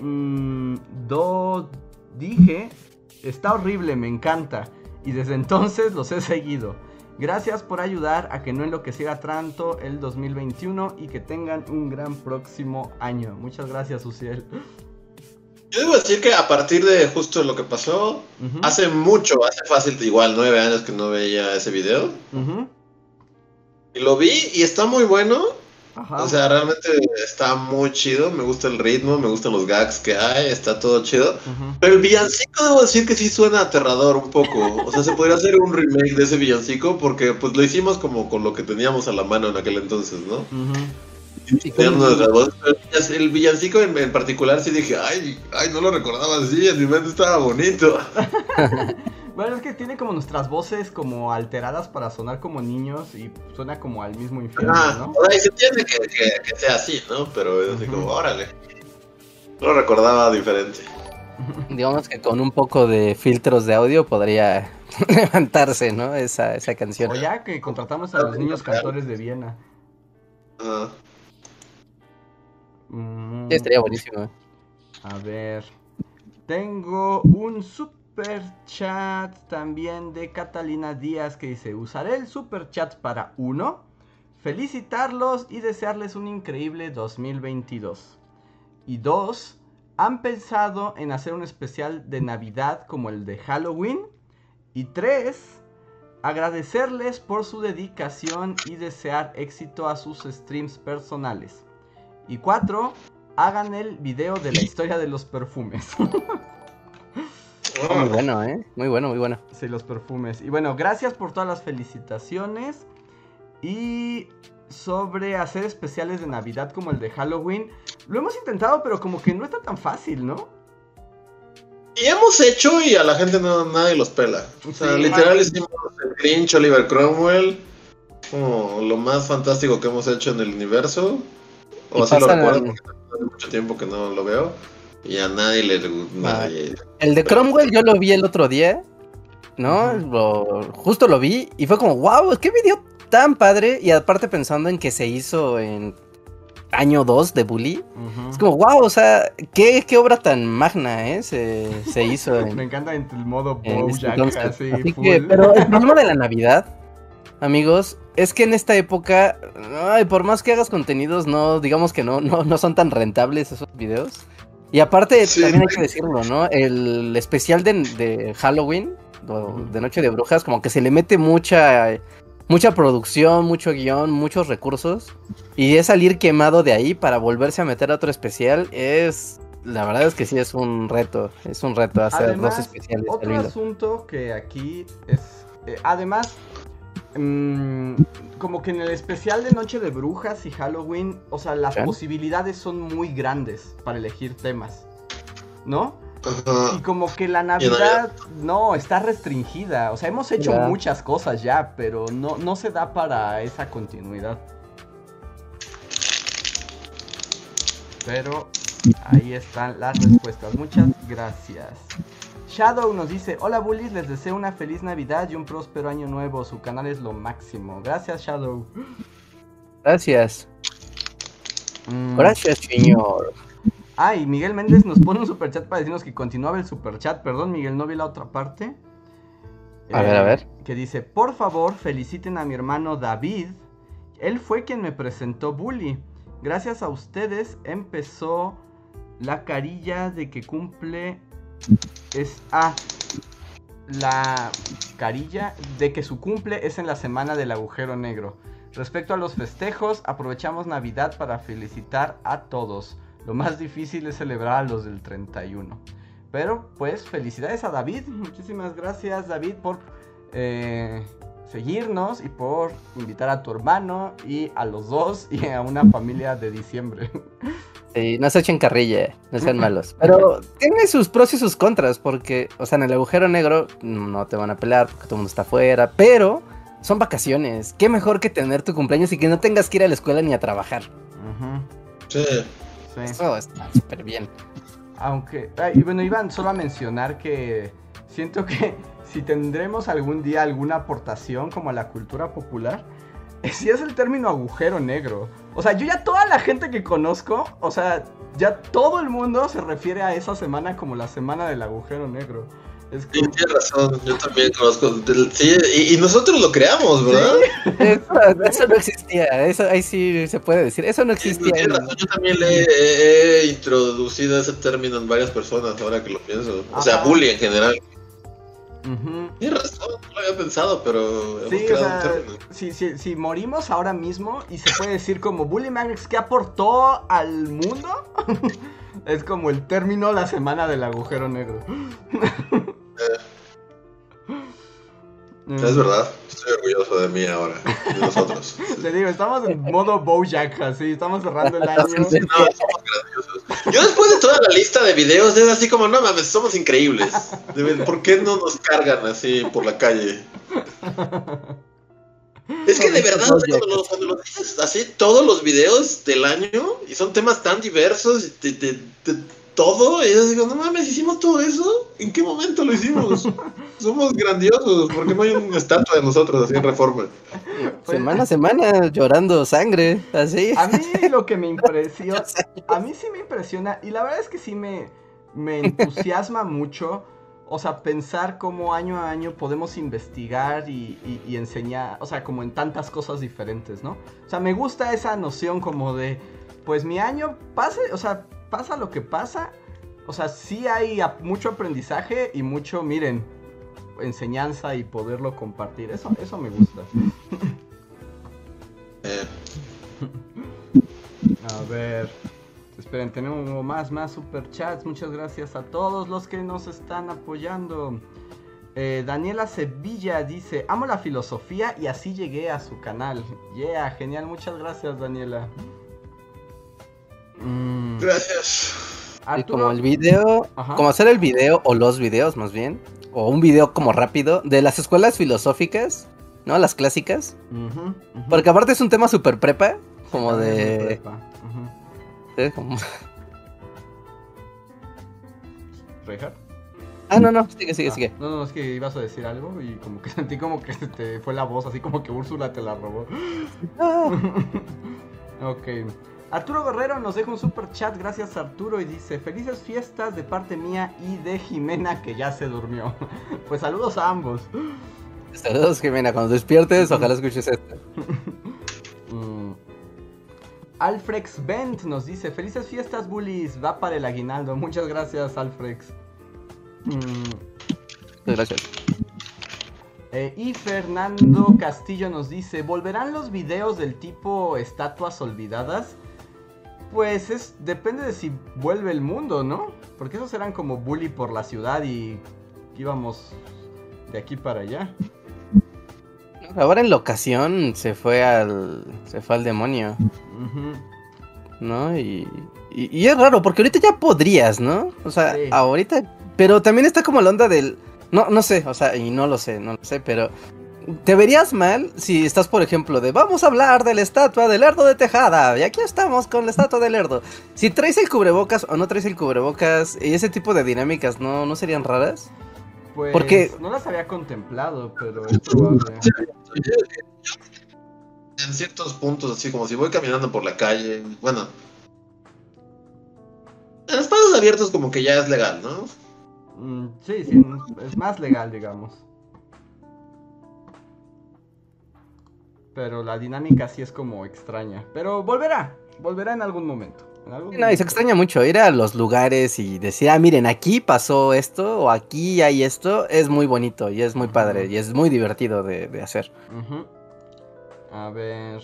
[SPEAKER 1] mm, do dije: Está horrible, me encanta. Y desde entonces los he seguido. Gracias por ayudar a que no enloqueciera tanto el 2021 y que tengan un gran próximo año. Muchas gracias, Uciel.
[SPEAKER 2] Yo debo decir que a partir de justo lo que pasó, hace mucho, hace fácil, igual nueve años que no veía ese video. Y lo vi y está muy bueno.
[SPEAKER 1] Ajá.
[SPEAKER 2] O sea, realmente está muy chido. Me gusta el ritmo, me gustan los gags que hay, está todo chido. Pero el villancico debo decir que sí suena aterrador un poco. O sea, se podría hacer un remake de ese villancico porque pues lo hicimos como con lo que teníamos a la mano en aquel entonces, ¿no?
[SPEAKER 3] Y
[SPEAKER 2] voces, pero el villancico en, en particular sí dije, ay, ay, no lo recordaba así, en mi mente estaba bonito.
[SPEAKER 1] Bueno, es que tiene como nuestras voces como alteradas para sonar como niños y suena como al mismo infierno,
[SPEAKER 2] Ah,
[SPEAKER 1] ¿no?
[SPEAKER 2] o sea, se entiende que, que- que sea así, ¿no? Pero es así como, órale. No lo recordaba diferente.
[SPEAKER 3] Digamos que con un poco de filtros de audio podría levantarse, ¿no? Esa, esa canción.
[SPEAKER 1] O ya que contratamos a los niños cantores de Viena.
[SPEAKER 2] Ah,
[SPEAKER 1] Mm,
[SPEAKER 3] Sí, estaría buenísimo.
[SPEAKER 1] A ver. Tengo un super chat también de Catalina Díaz que dice: Usaré el super chat para uno, felicitarlos y desearles un increíble 2022. Y dos, ¿han pensado en hacer un especial de Navidad como el de Halloween? Y tres, agradecerles por su dedicación y desear éxito a sus streams personales. Y cuatro, hagan el video de la historia de los perfumes.
[SPEAKER 3] Muy bueno, ¿eh? Muy bueno, muy bueno.
[SPEAKER 1] Sí, los perfumes. Y bueno, gracias por todas las felicitaciones. Y sobre hacer especiales de Navidad como el de Halloween. Lo hemos intentado, pero como que no está tan fácil, ¿no?
[SPEAKER 2] Y hemos hecho y a la gente no nadie los pela. O sea,
[SPEAKER 1] Sí.
[SPEAKER 2] literal hicimos el Grinch, Oliver Cromwell, como lo más fantástico que hemos hecho en el universo. O
[SPEAKER 3] Y
[SPEAKER 2] así lo recuerdo, porque hace mucho tiempo que no lo veo. Y a nadie le nadie.
[SPEAKER 3] El de Cromwell yo lo vi el otro día, ¿no? Lo- justo lo vi y fue como, wow, qué video tan padre. Y aparte pensando en que se hizo en año 2 de Bully. Es como, wow, o sea, qué, qué obra tan magna, ¿eh? Se, se hizo en,
[SPEAKER 1] Me encanta en el modo
[SPEAKER 3] en este
[SPEAKER 1] Bojack,
[SPEAKER 3] entonces.
[SPEAKER 1] así,
[SPEAKER 3] Así
[SPEAKER 1] full.
[SPEAKER 3] que, pero el problema de la Navidad, amigos, es que en esta época, ay, por más que hagas contenidos, no, digamos que no, no, no son tan rentables esos videos. Y aparte,
[SPEAKER 2] Sí.
[SPEAKER 3] también hay que decirlo, ¿no? El especial de, de Halloween, de Noche de Brujas, como que se le mete mucha, mucha producción, mucho guion, muchos recursos. Y es salir quemado de ahí para volverse a meter a otro especial, es... La verdad es que sí es un reto, es un reto hacer
[SPEAKER 1] Además,
[SPEAKER 3] dos especiales. al
[SPEAKER 1] Otro asunto que aquí es. eh, además, mm, como que en el especial de Noche de Brujas y Halloween, o sea, las
[SPEAKER 3] ¿Sí?
[SPEAKER 1] posibilidades son muy grandes para elegir temas. ¿No? Y como que la Navidad no está restringida. O sea, hemos hecho
[SPEAKER 3] Ya.
[SPEAKER 1] muchas cosas ya, pero no, no se da para esa continuidad. Pero ahí están las respuestas. Muchas gracias. Shadow nos dice, hola bullies, les deseo una feliz Navidad y un próspero año nuevo. Su canal es lo máximo. Gracias, Shadow.
[SPEAKER 3] Gracias.
[SPEAKER 1] Mm.
[SPEAKER 3] Gracias, señor.
[SPEAKER 1] Ah, y Miguel Méndez nos pone un superchat para decirnos que continuaba el superchat. Perdón, Miguel, no vi la otra parte.
[SPEAKER 3] A ver, a ver.
[SPEAKER 1] Que dice, por favor, feliciten a mi hermano David. Él fue quien me presentó Bully. Gracias a ustedes empezó la carilla de que cumple... Es... Ah, la carilla de que su cumple es en la semana del agujero negro. Respecto a los festejos, aprovechamos Navidad para felicitar a todos. Lo más difícil es celebrar a los del 31. Pero pues felicidades a David. Muchísimas gracias David por eh, seguirnos y por invitar a tu hermano y a los dos y a una familia de diciembre.
[SPEAKER 3] Sí, no se echen carrilla, no sean malos. Pero tiene sus pros y sus contras, porque, o sea, en el agujero negro no te van a pelar porque todo el mundo está afuera, pero son vacaciones. Qué mejor que tener tu cumpleaños y que no tengas que ir a la escuela ni a trabajar.
[SPEAKER 1] Ujú,
[SPEAKER 2] Sí.
[SPEAKER 1] sí.
[SPEAKER 3] Eso está súper bien.
[SPEAKER 1] Aunque, y bueno, Iván, solo a mencionar que siento que si tendremos algún día alguna aportación como a la cultura popular, si es el término agujero negro. O sea, yo ya toda la gente que conozco, o sea, ya todo el mundo se refiere a esa semana como la semana del agujero negro. Es
[SPEAKER 2] Sí, tienes razón, yo también conozco. Sí, y, y nosotros lo creamos, ¿verdad?
[SPEAKER 3] Eso, eso no existía, eso ahí sí se puede decir. Eso no
[SPEAKER 2] Sí,
[SPEAKER 3] existía.
[SPEAKER 2] tienes
[SPEAKER 3] en-
[SPEAKER 2] razón, yo también le he, he- he introducido ese término en varias personas ahora que lo pienso. O sea,
[SPEAKER 1] Ajá.
[SPEAKER 2] bully en general. Tienes razón, no lo había pensado, pero hemos
[SPEAKER 1] Sí, o sea,
[SPEAKER 2] un término.
[SPEAKER 1] si, si, si morimos ahora mismo y se puede decir como Bully Magnus que aportó al mundo, es como el término la semana del agujero negro.
[SPEAKER 2] Es verdad, estoy orgulloso de mí ahora, de nosotros.
[SPEAKER 1] Te digo, estamos en modo Bojack, así, estamos cerrando el año.
[SPEAKER 3] Sí,
[SPEAKER 2] No, somos grandiosos. Yo después de toda la lista de videos es así como, no mames, somos increíbles. ¿Por qué no nos cargan así por la calle? Es que de verdad, cuando, lo, cuando lo dices así, todos los videos del año, y son temas tan diversos, y de, de- de todo, y yo digo, no mames, ¿hicimos todo eso? ¿En qué momento lo hicimos? Somos grandiosos, porque no hay una estatua de nosotros así en reforma.
[SPEAKER 3] Semana a semana llorando sangre, así.
[SPEAKER 1] A mí lo que me impresiona, a mí sí me impresiona, y la verdad es que sí me, me entusiasma mucho, o sea, pensar cómo año a año podemos investigar y, y- y enseñar, o sea, como en tantas cosas diferentes, ¿no? O sea, me gusta esa noción como de, pues mi año pase, o sea, pasa lo que pasa, o sea, sí hay mucho aprendizaje y mucho, miren, enseñanza y poderlo compartir, eso, eso me gusta. A ver. Esperen, tenemos más, más superchats. Muchas gracias a todos los que nos están apoyando. Eh, Daniela Sevilla dice, amo la filosofía y así llegué a su canal. Yeah, genial, muchas gracias Daniela. Mm,
[SPEAKER 2] gracias.
[SPEAKER 3] Y
[SPEAKER 1] Arturo-
[SPEAKER 3] como el video,
[SPEAKER 1] Ajá.
[SPEAKER 3] como hacer el video o los videos más bien, o un video como rápido de las escuelas filosóficas, ¿no? Las clásicas. Porque aparte es un tema súper prepa, como
[SPEAKER 1] Ah,
[SPEAKER 3] de...
[SPEAKER 1] prepa.
[SPEAKER 3] Eh. Ah, no, no, sigue, sigue,
[SPEAKER 1] Ah,
[SPEAKER 3] sigue.
[SPEAKER 1] No, no, es que ibas a decir algo y como que sentí como que te fue la voz, así como que Úrsula te la robó.
[SPEAKER 3] Ah,
[SPEAKER 1] ok. Arturo Guerrero nos deja un super chat, gracias Arturo, y dice, felices fiestas de parte mía y de Jimena que ya se durmió. pues saludos a ambos.
[SPEAKER 3] saludos, Jimena. Cuando despiertes, ojalá escuches esto.
[SPEAKER 1] Mm. Alfrex Bent nos dice, felices fiestas bullies, va para el aguinaldo. Muchas gracias Alfrex. Mm.
[SPEAKER 3] Gracias.
[SPEAKER 1] Eh, y Fernando Castillo nos dice, ¿volverán los videos del tipo estatuas olvidadas? Pues es depende de si vuelve el mundo, ¿no? Porque esos eran como bully por la ciudad y íbamos de aquí para allá.
[SPEAKER 3] Ahora en la ocasión se fue al. se fue al demonio. ¿no? Y, y, y es raro, porque ahorita ya podrías, ¿no? O sea,
[SPEAKER 1] Sí.
[SPEAKER 3] ahorita. Pero también está como la onda del. No, no sé, o sea, y no lo sé, no lo sé, pero. Te verías mal si estás, por ejemplo, de vamos a hablar de la estatua del Lerdo de Tejada. Y aquí estamos con la estatua del Lerdo. Si traes el cubrebocas o no traes el cubrebocas, y ese tipo de dinámicas no, no serían raras.
[SPEAKER 1] Pues
[SPEAKER 3] Porque-
[SPEAKER 1] no las había contemplado, pero es probable.
[SPEAKER 2] En ciertos puntos, así como si voy caminando por la calle, bueno. En espacios abiertos como que ya es legal, ¿no?
[SPEAKER 1] Mm, sí, sí, es más legal, digamos. Pero la dinámica sí es como extraña. Pero volverá, volverá en algún momento. en algún
[SPEAKER 3] No, y se extraña mucho ir a los lugares y decir, ah, miren, aquí pasó esto o aquí hay esto. Es muy bonito y es muy padre y es muy divertido de, de hacer.
[SPEAKER 1] A ver.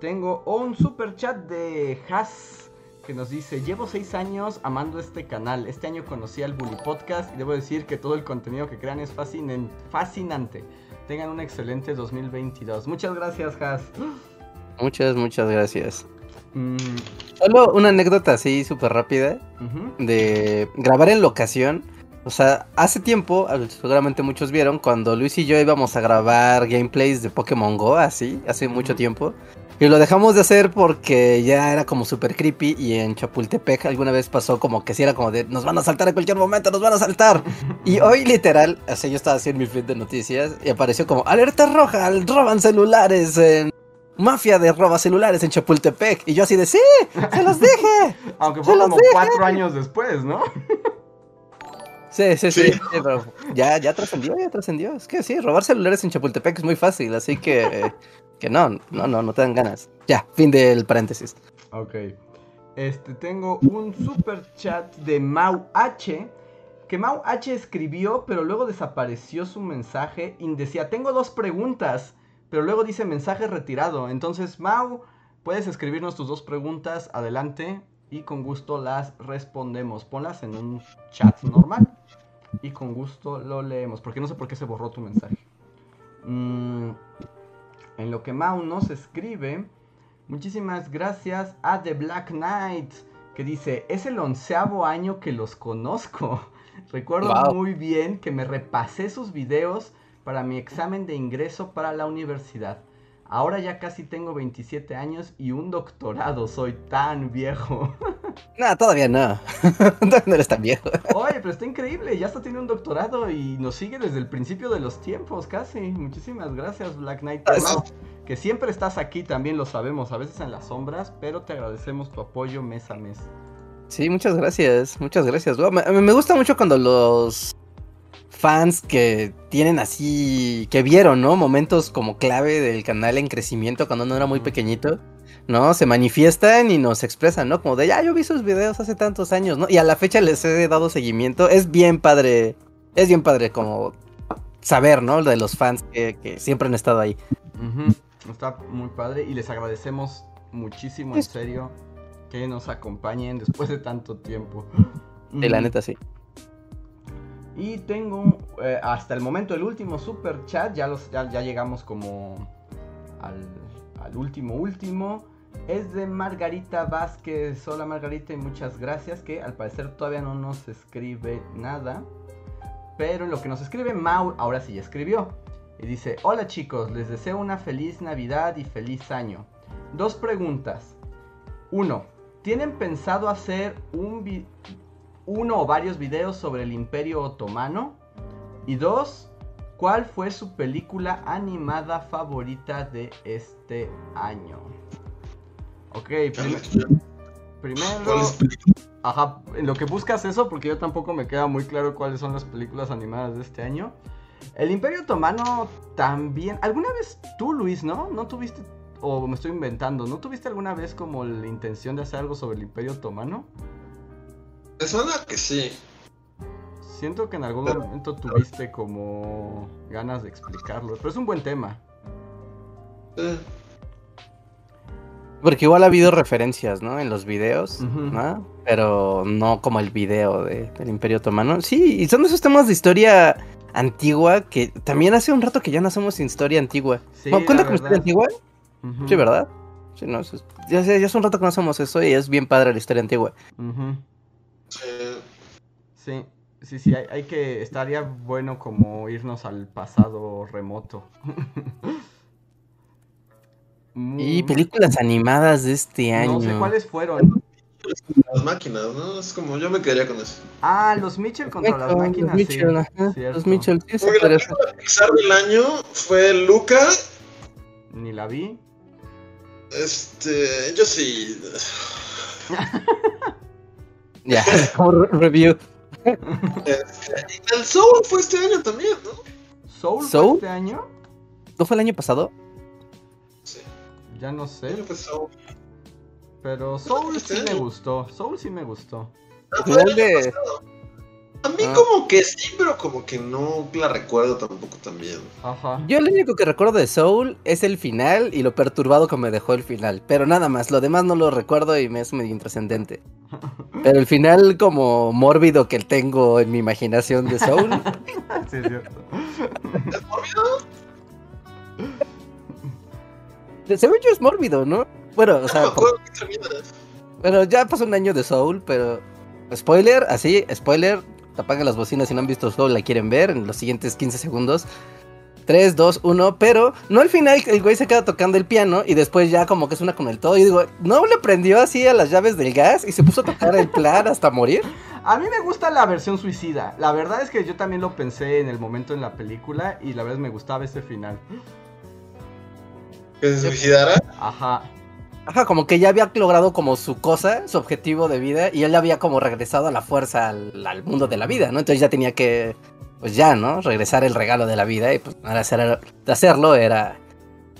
[SPEAKER 1] Tengo un super chat de Has que nos dice: Llevo seis años amando este canal. Este año conocí al Bully Podcast y debo decir que todo el contenido que crean es fascinante. Tengan un excelente 2022. Muchas gracias, Has.
[SPEAKER 3] Muchas, muchas gracias.
[SPEAKER 1] Mm,
[SPEAKER 3] Solo una anécdota así súper rápida de grabar en locación. O sea, hace tiempo, seguramente muchos vieron, cuando Luis y yo íbamos a grabar gameplays de Pokémon Go, así, hace mucho tiempo. Y lo dejamos de hacer porque ya era como súper creepy y en Chapultepec alguna vez pasó como que si era como de nos van a saltar en cualquier momento, nos van a saltar. Y hoy literal, así yo estaba haciendo mi feed de noticias y apareció como alerta roja, roban celulares en... Mafia de roba celulares en Chapultepec. Y yo así de sí, se los dije.
[SPEAKER 1] Aunque
[SPEAKER 3] ¡Se
[SPEAKER 1] fue como
[SPEAKER 3] dije!
[SPEAKER 1] cuatro años después, ¿no?
[SPEAKER 3] Sí, sí, sí,
[SPEAKER 2] Sí.
[SPEAKER 3] sí, pero ya, ya trascendió, ya trascendió. Es que sí, robar celulares en Chapultepec es muy fácil, así que, que no, no, no, no te dan ganas. Ya, fin del paréntesis.
[SPEAKER 1] Ok. Este, tengo un super chat de Mau H. Que Mau H escribió, pero luego desapareció su mensaje y decía, tengo dos preguntas, pero luego dice mensaje retirado. Entonces, Mau, puedes escribirnos tus dos preguntas, adelante, y con gusto las respondemos. Ponlas en un chat normal y con gusto lo leemos, porque no sé por qué se borró tu mensaje. Mm, en lo que Mau nos escribe, muchísimas gracias a The Black Knight, que dice, es el onceavo año que los conozco. Recuerdo
[SPEAKER 3] Wow.
[SPEAKER 1] muy bien que me repasé sus videos para mi examen de ingreso para la universidad. Ahora ya casi tengo 27 años y un doctorado, soy tan viejo.
[SPEAKER 3] No, todavía no. Todavía no eres tan viejo.
[SPEAKER 1] Oye, pero está increíble, ya hasta tiene un doctorado y nos sigue desde el principio de los tiempos, casi. Muchísimas gracias, Black Knight.
[SPEAKER 3] Ah,
[SPEAKER 1] que siempre estás aquí, también lo sabemos, a veces en las sombras, pero te agradecemos tu apoyo mes a mes.
[SPEAKER 3] Sí, muchas gracias, muchas gracias. Wow, me, me gusta mucho cuando los fans que tienen así, que vieron, ¿no? Momentos como clave del canal en crecimiento cuando no era muy pequeñito, ¿no? Se manifiestan y nos expresan, ¿no? Como de, ya, yo vi sus videos hace tantos años, ¿no? Y a la fecha les he dado seguimiento. Es bien padre, es bien padre como saber, ¿no? De los fans que, que siempre han estado ahí.
[SPEAKER 1] Está muy padre y les agradecemos muchísimo, en serio, que nos acompañen después de tanto tiempo.
[SPEAKER 3] Y la
[SPEAKER 1] Mm,
[SPEAKER 3] neta, sí.
[SPEAKER 1] Y tengo eh, hasta el momento el último super chat, ya, los, ya, llegamos como al, último último. Es de Margarita Vázquez. Hola Margarita y muchas gracias que al parecer todavía no nos escribe nada. Pero en lo que nos escribe Mau, ahora sí ya escribió. Y dice, hola chicos, les deseo una feliz Navidad y feliz año. Dos preguntas. Uno, ¿tienen pensado hacer un uno o varios videos sobre el Imperio Otomano? Y dos, ¿cuál fue su película animada favorita de este año? Ok, prim- primero... Ajá, en lo que buscas eso, porque yo tampoco me queda muy claro cuáles son las películas animadas de este año. El Imperio Otomano también. ¿Alguna vez tú, Luis, no? ¿No tuviste, o me estoy inventando, ¿no tuviste alguna vez como la intención de hacer algo sobre el Imperio Otomano?
[SPEAKER 2] Me suena que sí.
[SPEAKER 1] Siento que en algún
[SPEAKER 2] Pero-
[SPEAKER 1] momento tuviste como ganas de explicarlo, pero es un buen tema.
[SPEAKER 2] Eh,
[SPEAKER 3] Porque igual ha habido referencias, ¿no? En los videos. ¿no? Pero no como el video de- del Imperio Otomano. Sí, y son esos temas de historia antigua que también hace un rato que ya no hacemos historia antigua.
[SPEAKER 1] Sí,
[SPEAKER 3] Bueno, ¿Cuenta como historia antigua? Sí, ¿verdad? Sí, no, eso es- ya, sé, ya hace un rato que no hacemos eso y es bien padre la historia antigua.
[SPEAKER 2] eh,
[SPEAKER 1] Sí, sí, sí, hay, hay que, estaría bueno como irnos al pasado remoto.
[SPEAKER 3] Y películas animadas de este año.
[SPEAKER 1] No sé cuáles fueron.
[SPEAKER 2] las máquinas, ¿no? Es como yo me quedaría con eso.
[SPEAKER 1] Ah, los Mitchell contra las máquinas.
[SPEAKER 3] Los Mitchell,
[SPEAKER 1] sí,
[SPEAKER 3] ajá,
[SPEAKER 1] cierto.
[SPEAKER 3] los Mitchell, sí,
[SPEAKER 2] Porque la
[SPEAKER 3] parece.
[SPEAKER 2] película Pixar del año fue Luca.
[SPEAKER 1] Ni la vi.
[SPEAKER 2] Este, yo sí.
[SPEAKER 3] Ya, como re- review.
[SPEAKER 2] El Soul fue este año también, ¿no?
[SPEAKER 1] ¿Soul, fue este año?
[SPEAKER 3] ¿No fue el año pasado?
[SPEAKER 2] Sí.
[SPEAKER 1] Ya no sé.
[SPEAKER 2] Soul.
[SPEAKER 1] Pero Soul
[SPEAKER 2] este
[SPEAKER 1] sí me gustó. Soul sí me gustó.
[SPEAKER 2] Ah, fue el
[SPEAKER 3] de-
[SPEAKER 2] pasado. A mí
[SPEAKER 3] Ah.
[SPEAKER 2] como que sí, pero como que no la recuerdo tampoco también.
[SPEAKER 1] Ajá.
[SPEAKER 3] Yo lo único que recuerdo de Soul es el final y lo perturbado que me dejó el final. Pero nada más, lo demás no lo recuerdo y me es medio intrascendente. Pero el final como mórbido que tengo en mi imaginación de Soul.
[SPEAKER 1] sí, es cierto.
[SPEAKER 2] ¿Es mórbido?
[SPEAKER 3] según yo es mórbido, ¿no? Bueno, o
[SPEAKER 2] No
[SPEAKER 3] sea, por-
[SPEAKER 2] termina.
[SPEAKER 3] bueno, ya pasó un año de Soul, pero... Spoiler, así, spoiler. Apagan las bocinas si no han visto Soul, la quieren ver en los siguientes 15 segundos. 3, 2, 1, pero no al final el güey se queda tocando el piano y después ya como que suena con el todo. Y digo, ¿no le prendió así a las llaves del gas y se puso a tocar el plan hasta morir?
[SPEAKER 1] A mí me gusta la versión suicida. La verdad es que yo también lo pensé en el momento en la película y la verdad me gustaba ese final.
[SPEAKER 2] ¿Que se suicidara?
[SPEAKER 1] Ajá.
[SPEAKER 3] Ajá, como que ya había logrado como su cosa, su objetivo de vida y él había como regresado a la fuerza al, al mundo de la vida, ¿no? Entonces ya tenía que, pues ya, ¿no? Regresar el regalo de la vida y pues para hacer, hacerlo era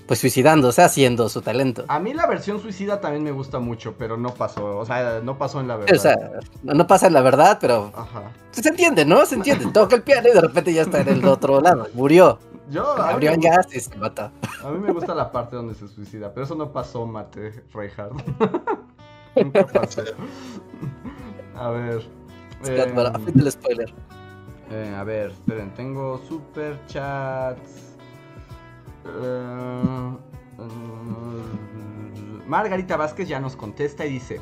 [SPEAKER 3] pues suicidándose, haciendo su talento.
[SPEAKER 1] A mí la versión suicida también me gusta mucho, pero no pasó. O sea, no pasó en la verdad.
[SPEAKER 3] O sea, no, no pasa en la verdad, pero
[SPEAKER 1] Ajá.
[SPEAKER 3] se entiende, ¿no? Se entiende. Toca el piano y de repente ya está en el otro lado. Murió.
[SPEAKER 1] Yo,
[SPEAKER 3] Abrió gas y se mató.
[SPEAKER 1] a mí me gusta la parte donde se suicida, pero eso no pasó, Mate Reinhardt. Nunca pasó. A ver. Em,
[SPEAKER 3] aprieta el spoiler.
[SPEAKER 1] Eh, a ver, esperen, tengo super chats. Eh, mm, Margarita Vázquez ya nos contesta y dice: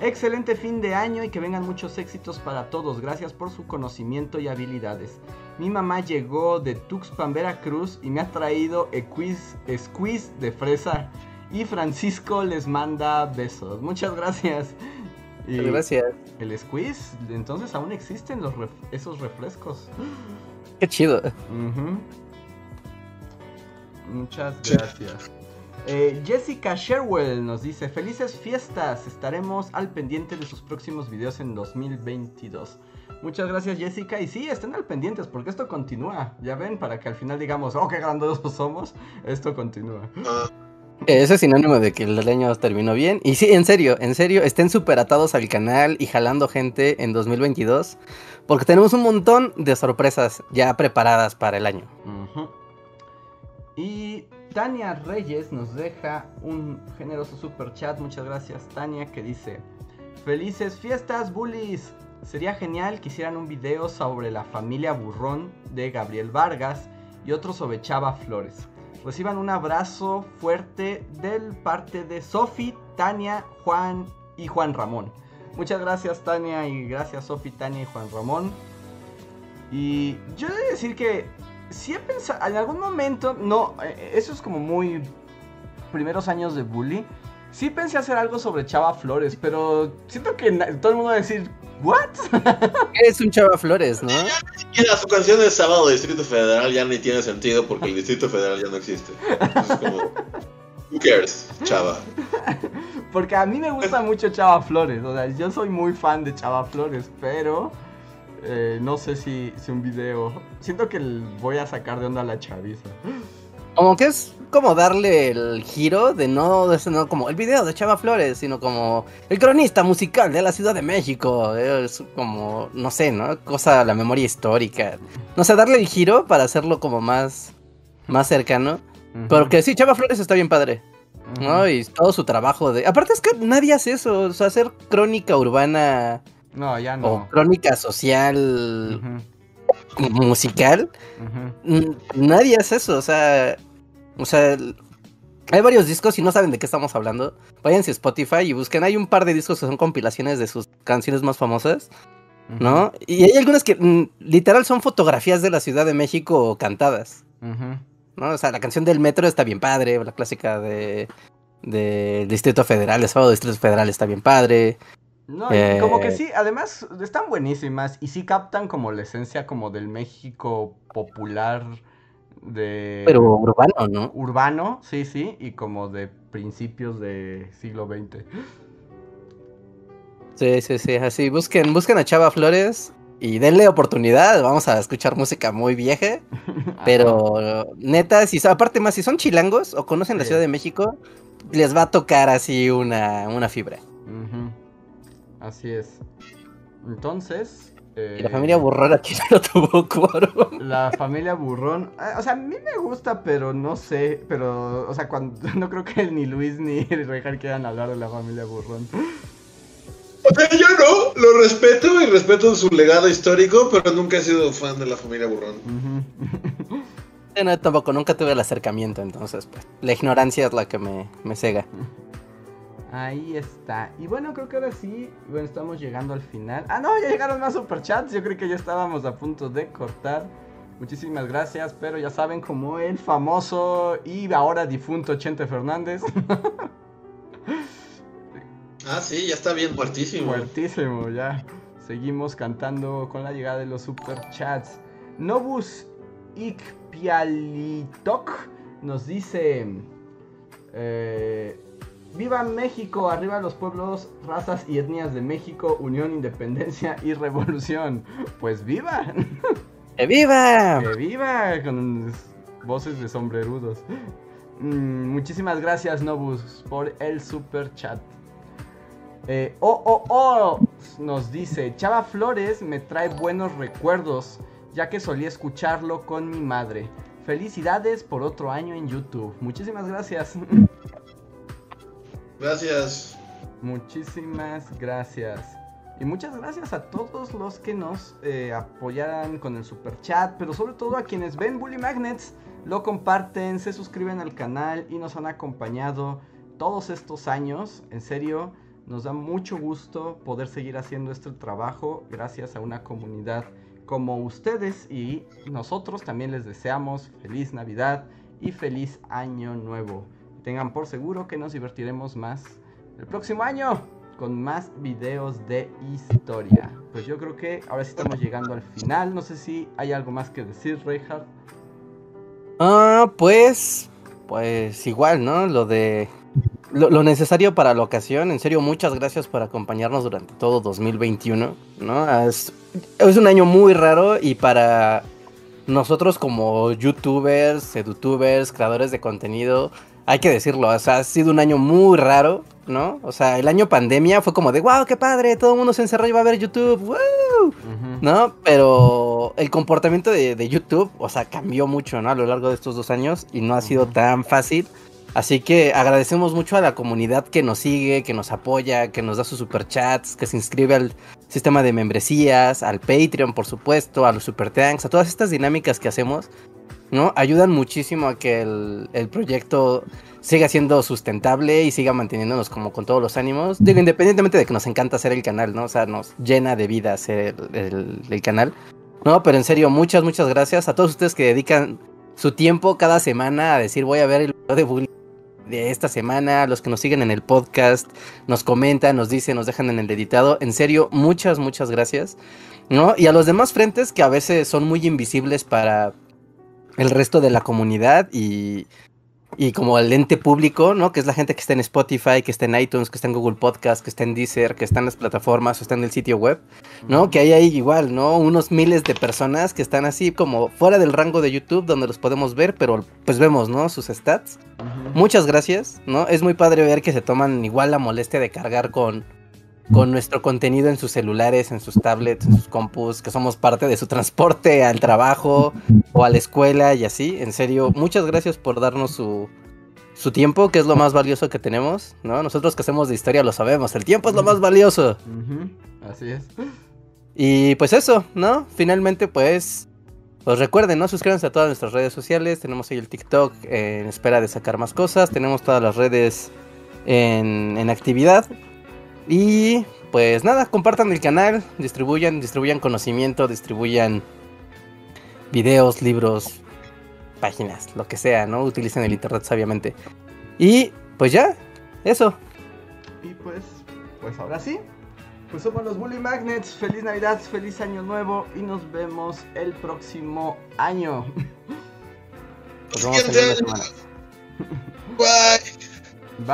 [SPEAKER 1] Excelente fin de año y que vengan muchos éxitos para todos. Gracias por su conocimiento y habilidades. Mi mamá llegó de Tuxpan, Veracruz y me ha traído equiz- squeeze de fresa. Y Francisco les manda besos. Muchas gracias. Y
[SPEAKER 3] Gracias.
[SPEAKER 1] el squeeze, entonces aún existen los ref- esos refrescos.
[SPEAKER 3] Qué chido.
[SPEAKER 1] Ujú. Muchas gracias. Eh, Jessica Sherwell nos dice, felices fiestas, estaremos al pendiente de sus próximos videos en 2022. Muchas gracias Jessica y sí, estén al pendientes porque esto continúa. Ya ven, para que al final digamos, oh, qué grandosos somos, esto continúa.
[SPEAKER 3] Eso es sinónimo de que el año terminó bien. Y sí, en serio, en serio, estén súper atados al canal y jalando gente en 2022. Porque tenemos un montón de sorpresas ya preparadas para el año.
[SPEAKER 1] Ujú. Y Tania Reyes nos deja un generoso super chat. Muchas gracias, Tania, que dice: Felices fiestas, bullies. Sería genial que hicieran un video sobre la familia burrón de Gabriel Vargas y otro sobre Chava Flores. Reciban un abrazo fuerte del parte de Sofi, Tania, Juan y Juan Ramón. Muchas gracias Tania y gracias Sofi, Tania y Juan Ramón. Y yo he de decir que sí he pensado, en algún momento, no, eh, eso es como muy primeros años de bully. Sí pensé hacer algo sobre Chava Flores, pero siento que todo el mundo va a decir, ¿what?
[SPEAKER 3] Es un chava flores, ¿no?
[SPEAKER 2] Mira, su canción de Sábado de Distrito Federal ya ni tiene sentido porque el Distrito Federal ya no existe. Entonces, como, who cares, chava.
[SPEAKER 1] Porque a mí me gusta mucho Chava Flores, o sea, yo soy muy fan de Chava Flores, pero eh, no sé si, si un video... Siento que voy a sacar de onda a la chaviza.
[SPEAKER 3] Como que es como darle el giro de no, de no como el video de Chava Flores, sino como el cronista musical de la Ciudad de México. Es como, no sé, ¿no? Cosa, la memoria histórica. No sé, darle el giro para hacerlo como más, más cercano. Pero que sí, Chava Flores está bien padre, ¿no? Y todo su trabajo de... Aparte es que nadie hace eso, o sea, hacer crónica urbana
[SPEAKER 1] No, ya
[SPEAKER 3] o
[SPEAKER 1] no.
[SPEAKER 3] crónica social musical. Nadie hace eso, o sea, o sea, el- hay varios discos y no saben de qué estamos hablando. Váyanse a Spotify y busquen, hay un par de discos que son compilaciones de sus canciones más famosas, ¿no? Y hay algunas que literal son fotografías de la Ciudad de México cantadas. ¿no? O sea, la canción del metro está bien padre, la clásica de del Distrito Federal, de Sábado Distrito Federal está bien padre.
[SPEAKER 1] No,
[SPEAKER 3] Eh.
[SPEAKER 1] como que sí, además están buenísimas y sí captan como la esencia como del México popular de...
[SPEAKER 3] Pero urbano, ¿no?
[SPEAKER 1] Urbano, sí, sí, y como de principios de siglo XX.
[SPEAKER 3] Sí, sí, sí, así, busquen, busquen a Chava Flores y denle oportunidad, vamos a escuchar música muy vieja, pero neta, si aparte más, si son chilangos o conocen la. Ciudad de México, les va a tocar así una, una fibra.
[SPEAKER 1] Ujú. Así es. Entonces...
[SPEAKER 3] Y la
[SPEAKER 1] eh,
[SPEAKER 3] familia Burrón aquí no tuvo quórum.
[SPEAKER 1] La familia burrón, ah, o sea, a mí me gusta, pero no sé, pero, o sea, cuando, no creo que ni Luis ni Rejar quieran hablar de la familia burrón.
[SPEAKER 2] O sea, yo no, lo respeto y respeto su legado histórico, pero nunca he sido fan de la familia Burrón.
[SPEAKER 3] No, tampoco, nunca tuve el acercamiento, entonces, pues, la ignorancia es la que me, me cega.
[SPEAKER 1] Ahí está. Y bueno, creo que ahora sí, bueno, estamos llegando al final. Ah, no, ya llegaron más superchats. Yo creo que ya estábamos a punto de cortar. Muchísimas gracias, pero ya saben, como el famoso y ahora difunto Chente Fernández.
[SPEAKER 2] Ah, sí, ya está bien muertísimo.
[SPEAKER 1] Muertísimo, ya. Seguimos cantando con la llegada de los superchats. Nobus Ikpialitok nos dice: eh, Viva México, arriba los pueblos, razas y etnias de México, unión, independencia y revolución. Pues viva,
[SPEAKER 3] ¡Que viva!
[SPEAKER 1] que viva con voces de sombrerudos. Mm, muchísimas gracias, Nobus, por el super chat. Eh, oh, oh, oh, nos dice, Chava Flores me trae buenos recuerdos, ya que solía escucharlo con mi madre. Felicidades por otro año en YouTube. Muchísimas gracias.
[SPEAKER 2] Gracias.
[SPEAKER 1] Muchísimas gracias. Y muchas gracias a todos los que nos eh, apoyaran con el super chat, pero sobre todo a quienes ven Bully Magnets, lo comparten, se suscriben al canal y nos han acompañado todos estos años. En serio, nos da mucho gusto poder seguir haciendo este trabajo gracias a una comunidad como ustedes y nosotros también les deseamos feliz Navidad y feliz año nuevo. Tengan por seguro que nos divertiremos más el próximo año con más videos de historia. Pues yo creo que ahora sí estamos llegando al final. No sé si hay algo más que decir, Reinhardt.
[SPEAKER 3] Ah, pues, pues igual, ¿no? Lo de lo, lo necesario para la ocasión. En serio, muchas gracias por acompañarnos durante todo 2021, ¿no? Es, es un año muy raro y para nosotros como youtubers, edutubers, creadores de contenido, hay que decirlo, o sea, ha sido un año muy raro, ¿no? O sea, el año pandemia fue como de, wow, qué padre, todo el mundo se encerró y va a ver YouTube, ¡woo! ¿no? Pero el comportamiento de, de YouTube, o sea, cambió mucho, ¿no? A lo largo de estos dos años y no ha sido
[SPEAKER 1] Ujú.
[SPEAKER 3] tan fácil. Así que agradecemos mucho a la comunidad que nos sigue, que nos apoya, que nos da sus superchats, que se inscribe al sistema de membresías, al Patreon, por supuesto, a los super thanks, a todas estas dinámicas que hacemos, ¿no? Ayudan muchísimo a que el, el proyecto siga siendo sustentable y siga manteniéndonos como con todos los ánimos. Digo, independientemente de que nos encanta hacer el canal, ¿no? O sea, nos llena de vida hacer el, el- canal. No, pero en serio, muchas, muchas gracias a todos ustedes que dedican su tiempo cada semana a decir voy a ver el video de bullying de esta semana, los que nos siguen en el podcast, nos comentan, nos dicen, nos dejan en el editado. En serio, muchas, muchas gracias. ¿No? Y a los demás frentes que a veces son muy invisibles para el resto de la comunidad y, y como el ente público, ¿no? Que es la gente que está en Spotify, que está en iTunes, que está en Google Podcast, que está en Deezer, que está en las plataformas o está en el sitio web, ¿no? Que hay ahí igual, ¿no? Unos miles de personas que están así como fuera del rango de YouTube donde los podemos ver, pero pues vemos, ¿no? Sus stats. Muchas gracias, ¿no? Es muy padre ver que se toman igual la molestia de cargar con, con nuestro contenido en sus celulares, en sus tablets, en sus compus, que somos parte de su transporte al trabajo o a la escuela y así. En serio, muchas gracias por darnos su, su tiempo, que es lo más valioso que tenemos, ¿no? Nosotros que hacemos de historia lo sabemos, el tiempo es lo más valioso.
[SPEAKER 1] Así es.
[SPEAKER 3] Y pues eso, ¿no? Finalmente, pues, pues recuerden, ¿no? Suscríbanse a todas nuestras redes sociales. Tenemos ahí el TikTok eh, en espera de sacar más cosas. Tenemos todas las redes en, en actividad. Y pues nada, compartan el canal, distribuyan, distribuyan conocimiento, distribuyan videos, libros, páginas, lo que sea, ¿no? Utilicen el internet sabiamente. Y pues ya, eso.
[SPEAKER 1] Y pues, pues ahora sí. Pues somos los Bully Magnets. Feliz Navidad, feliz Año Nuevo y nos vemos el próximo año.
[SPEAKER 3] Nos vemos en una semana.
[SPEAKER 2] Bye.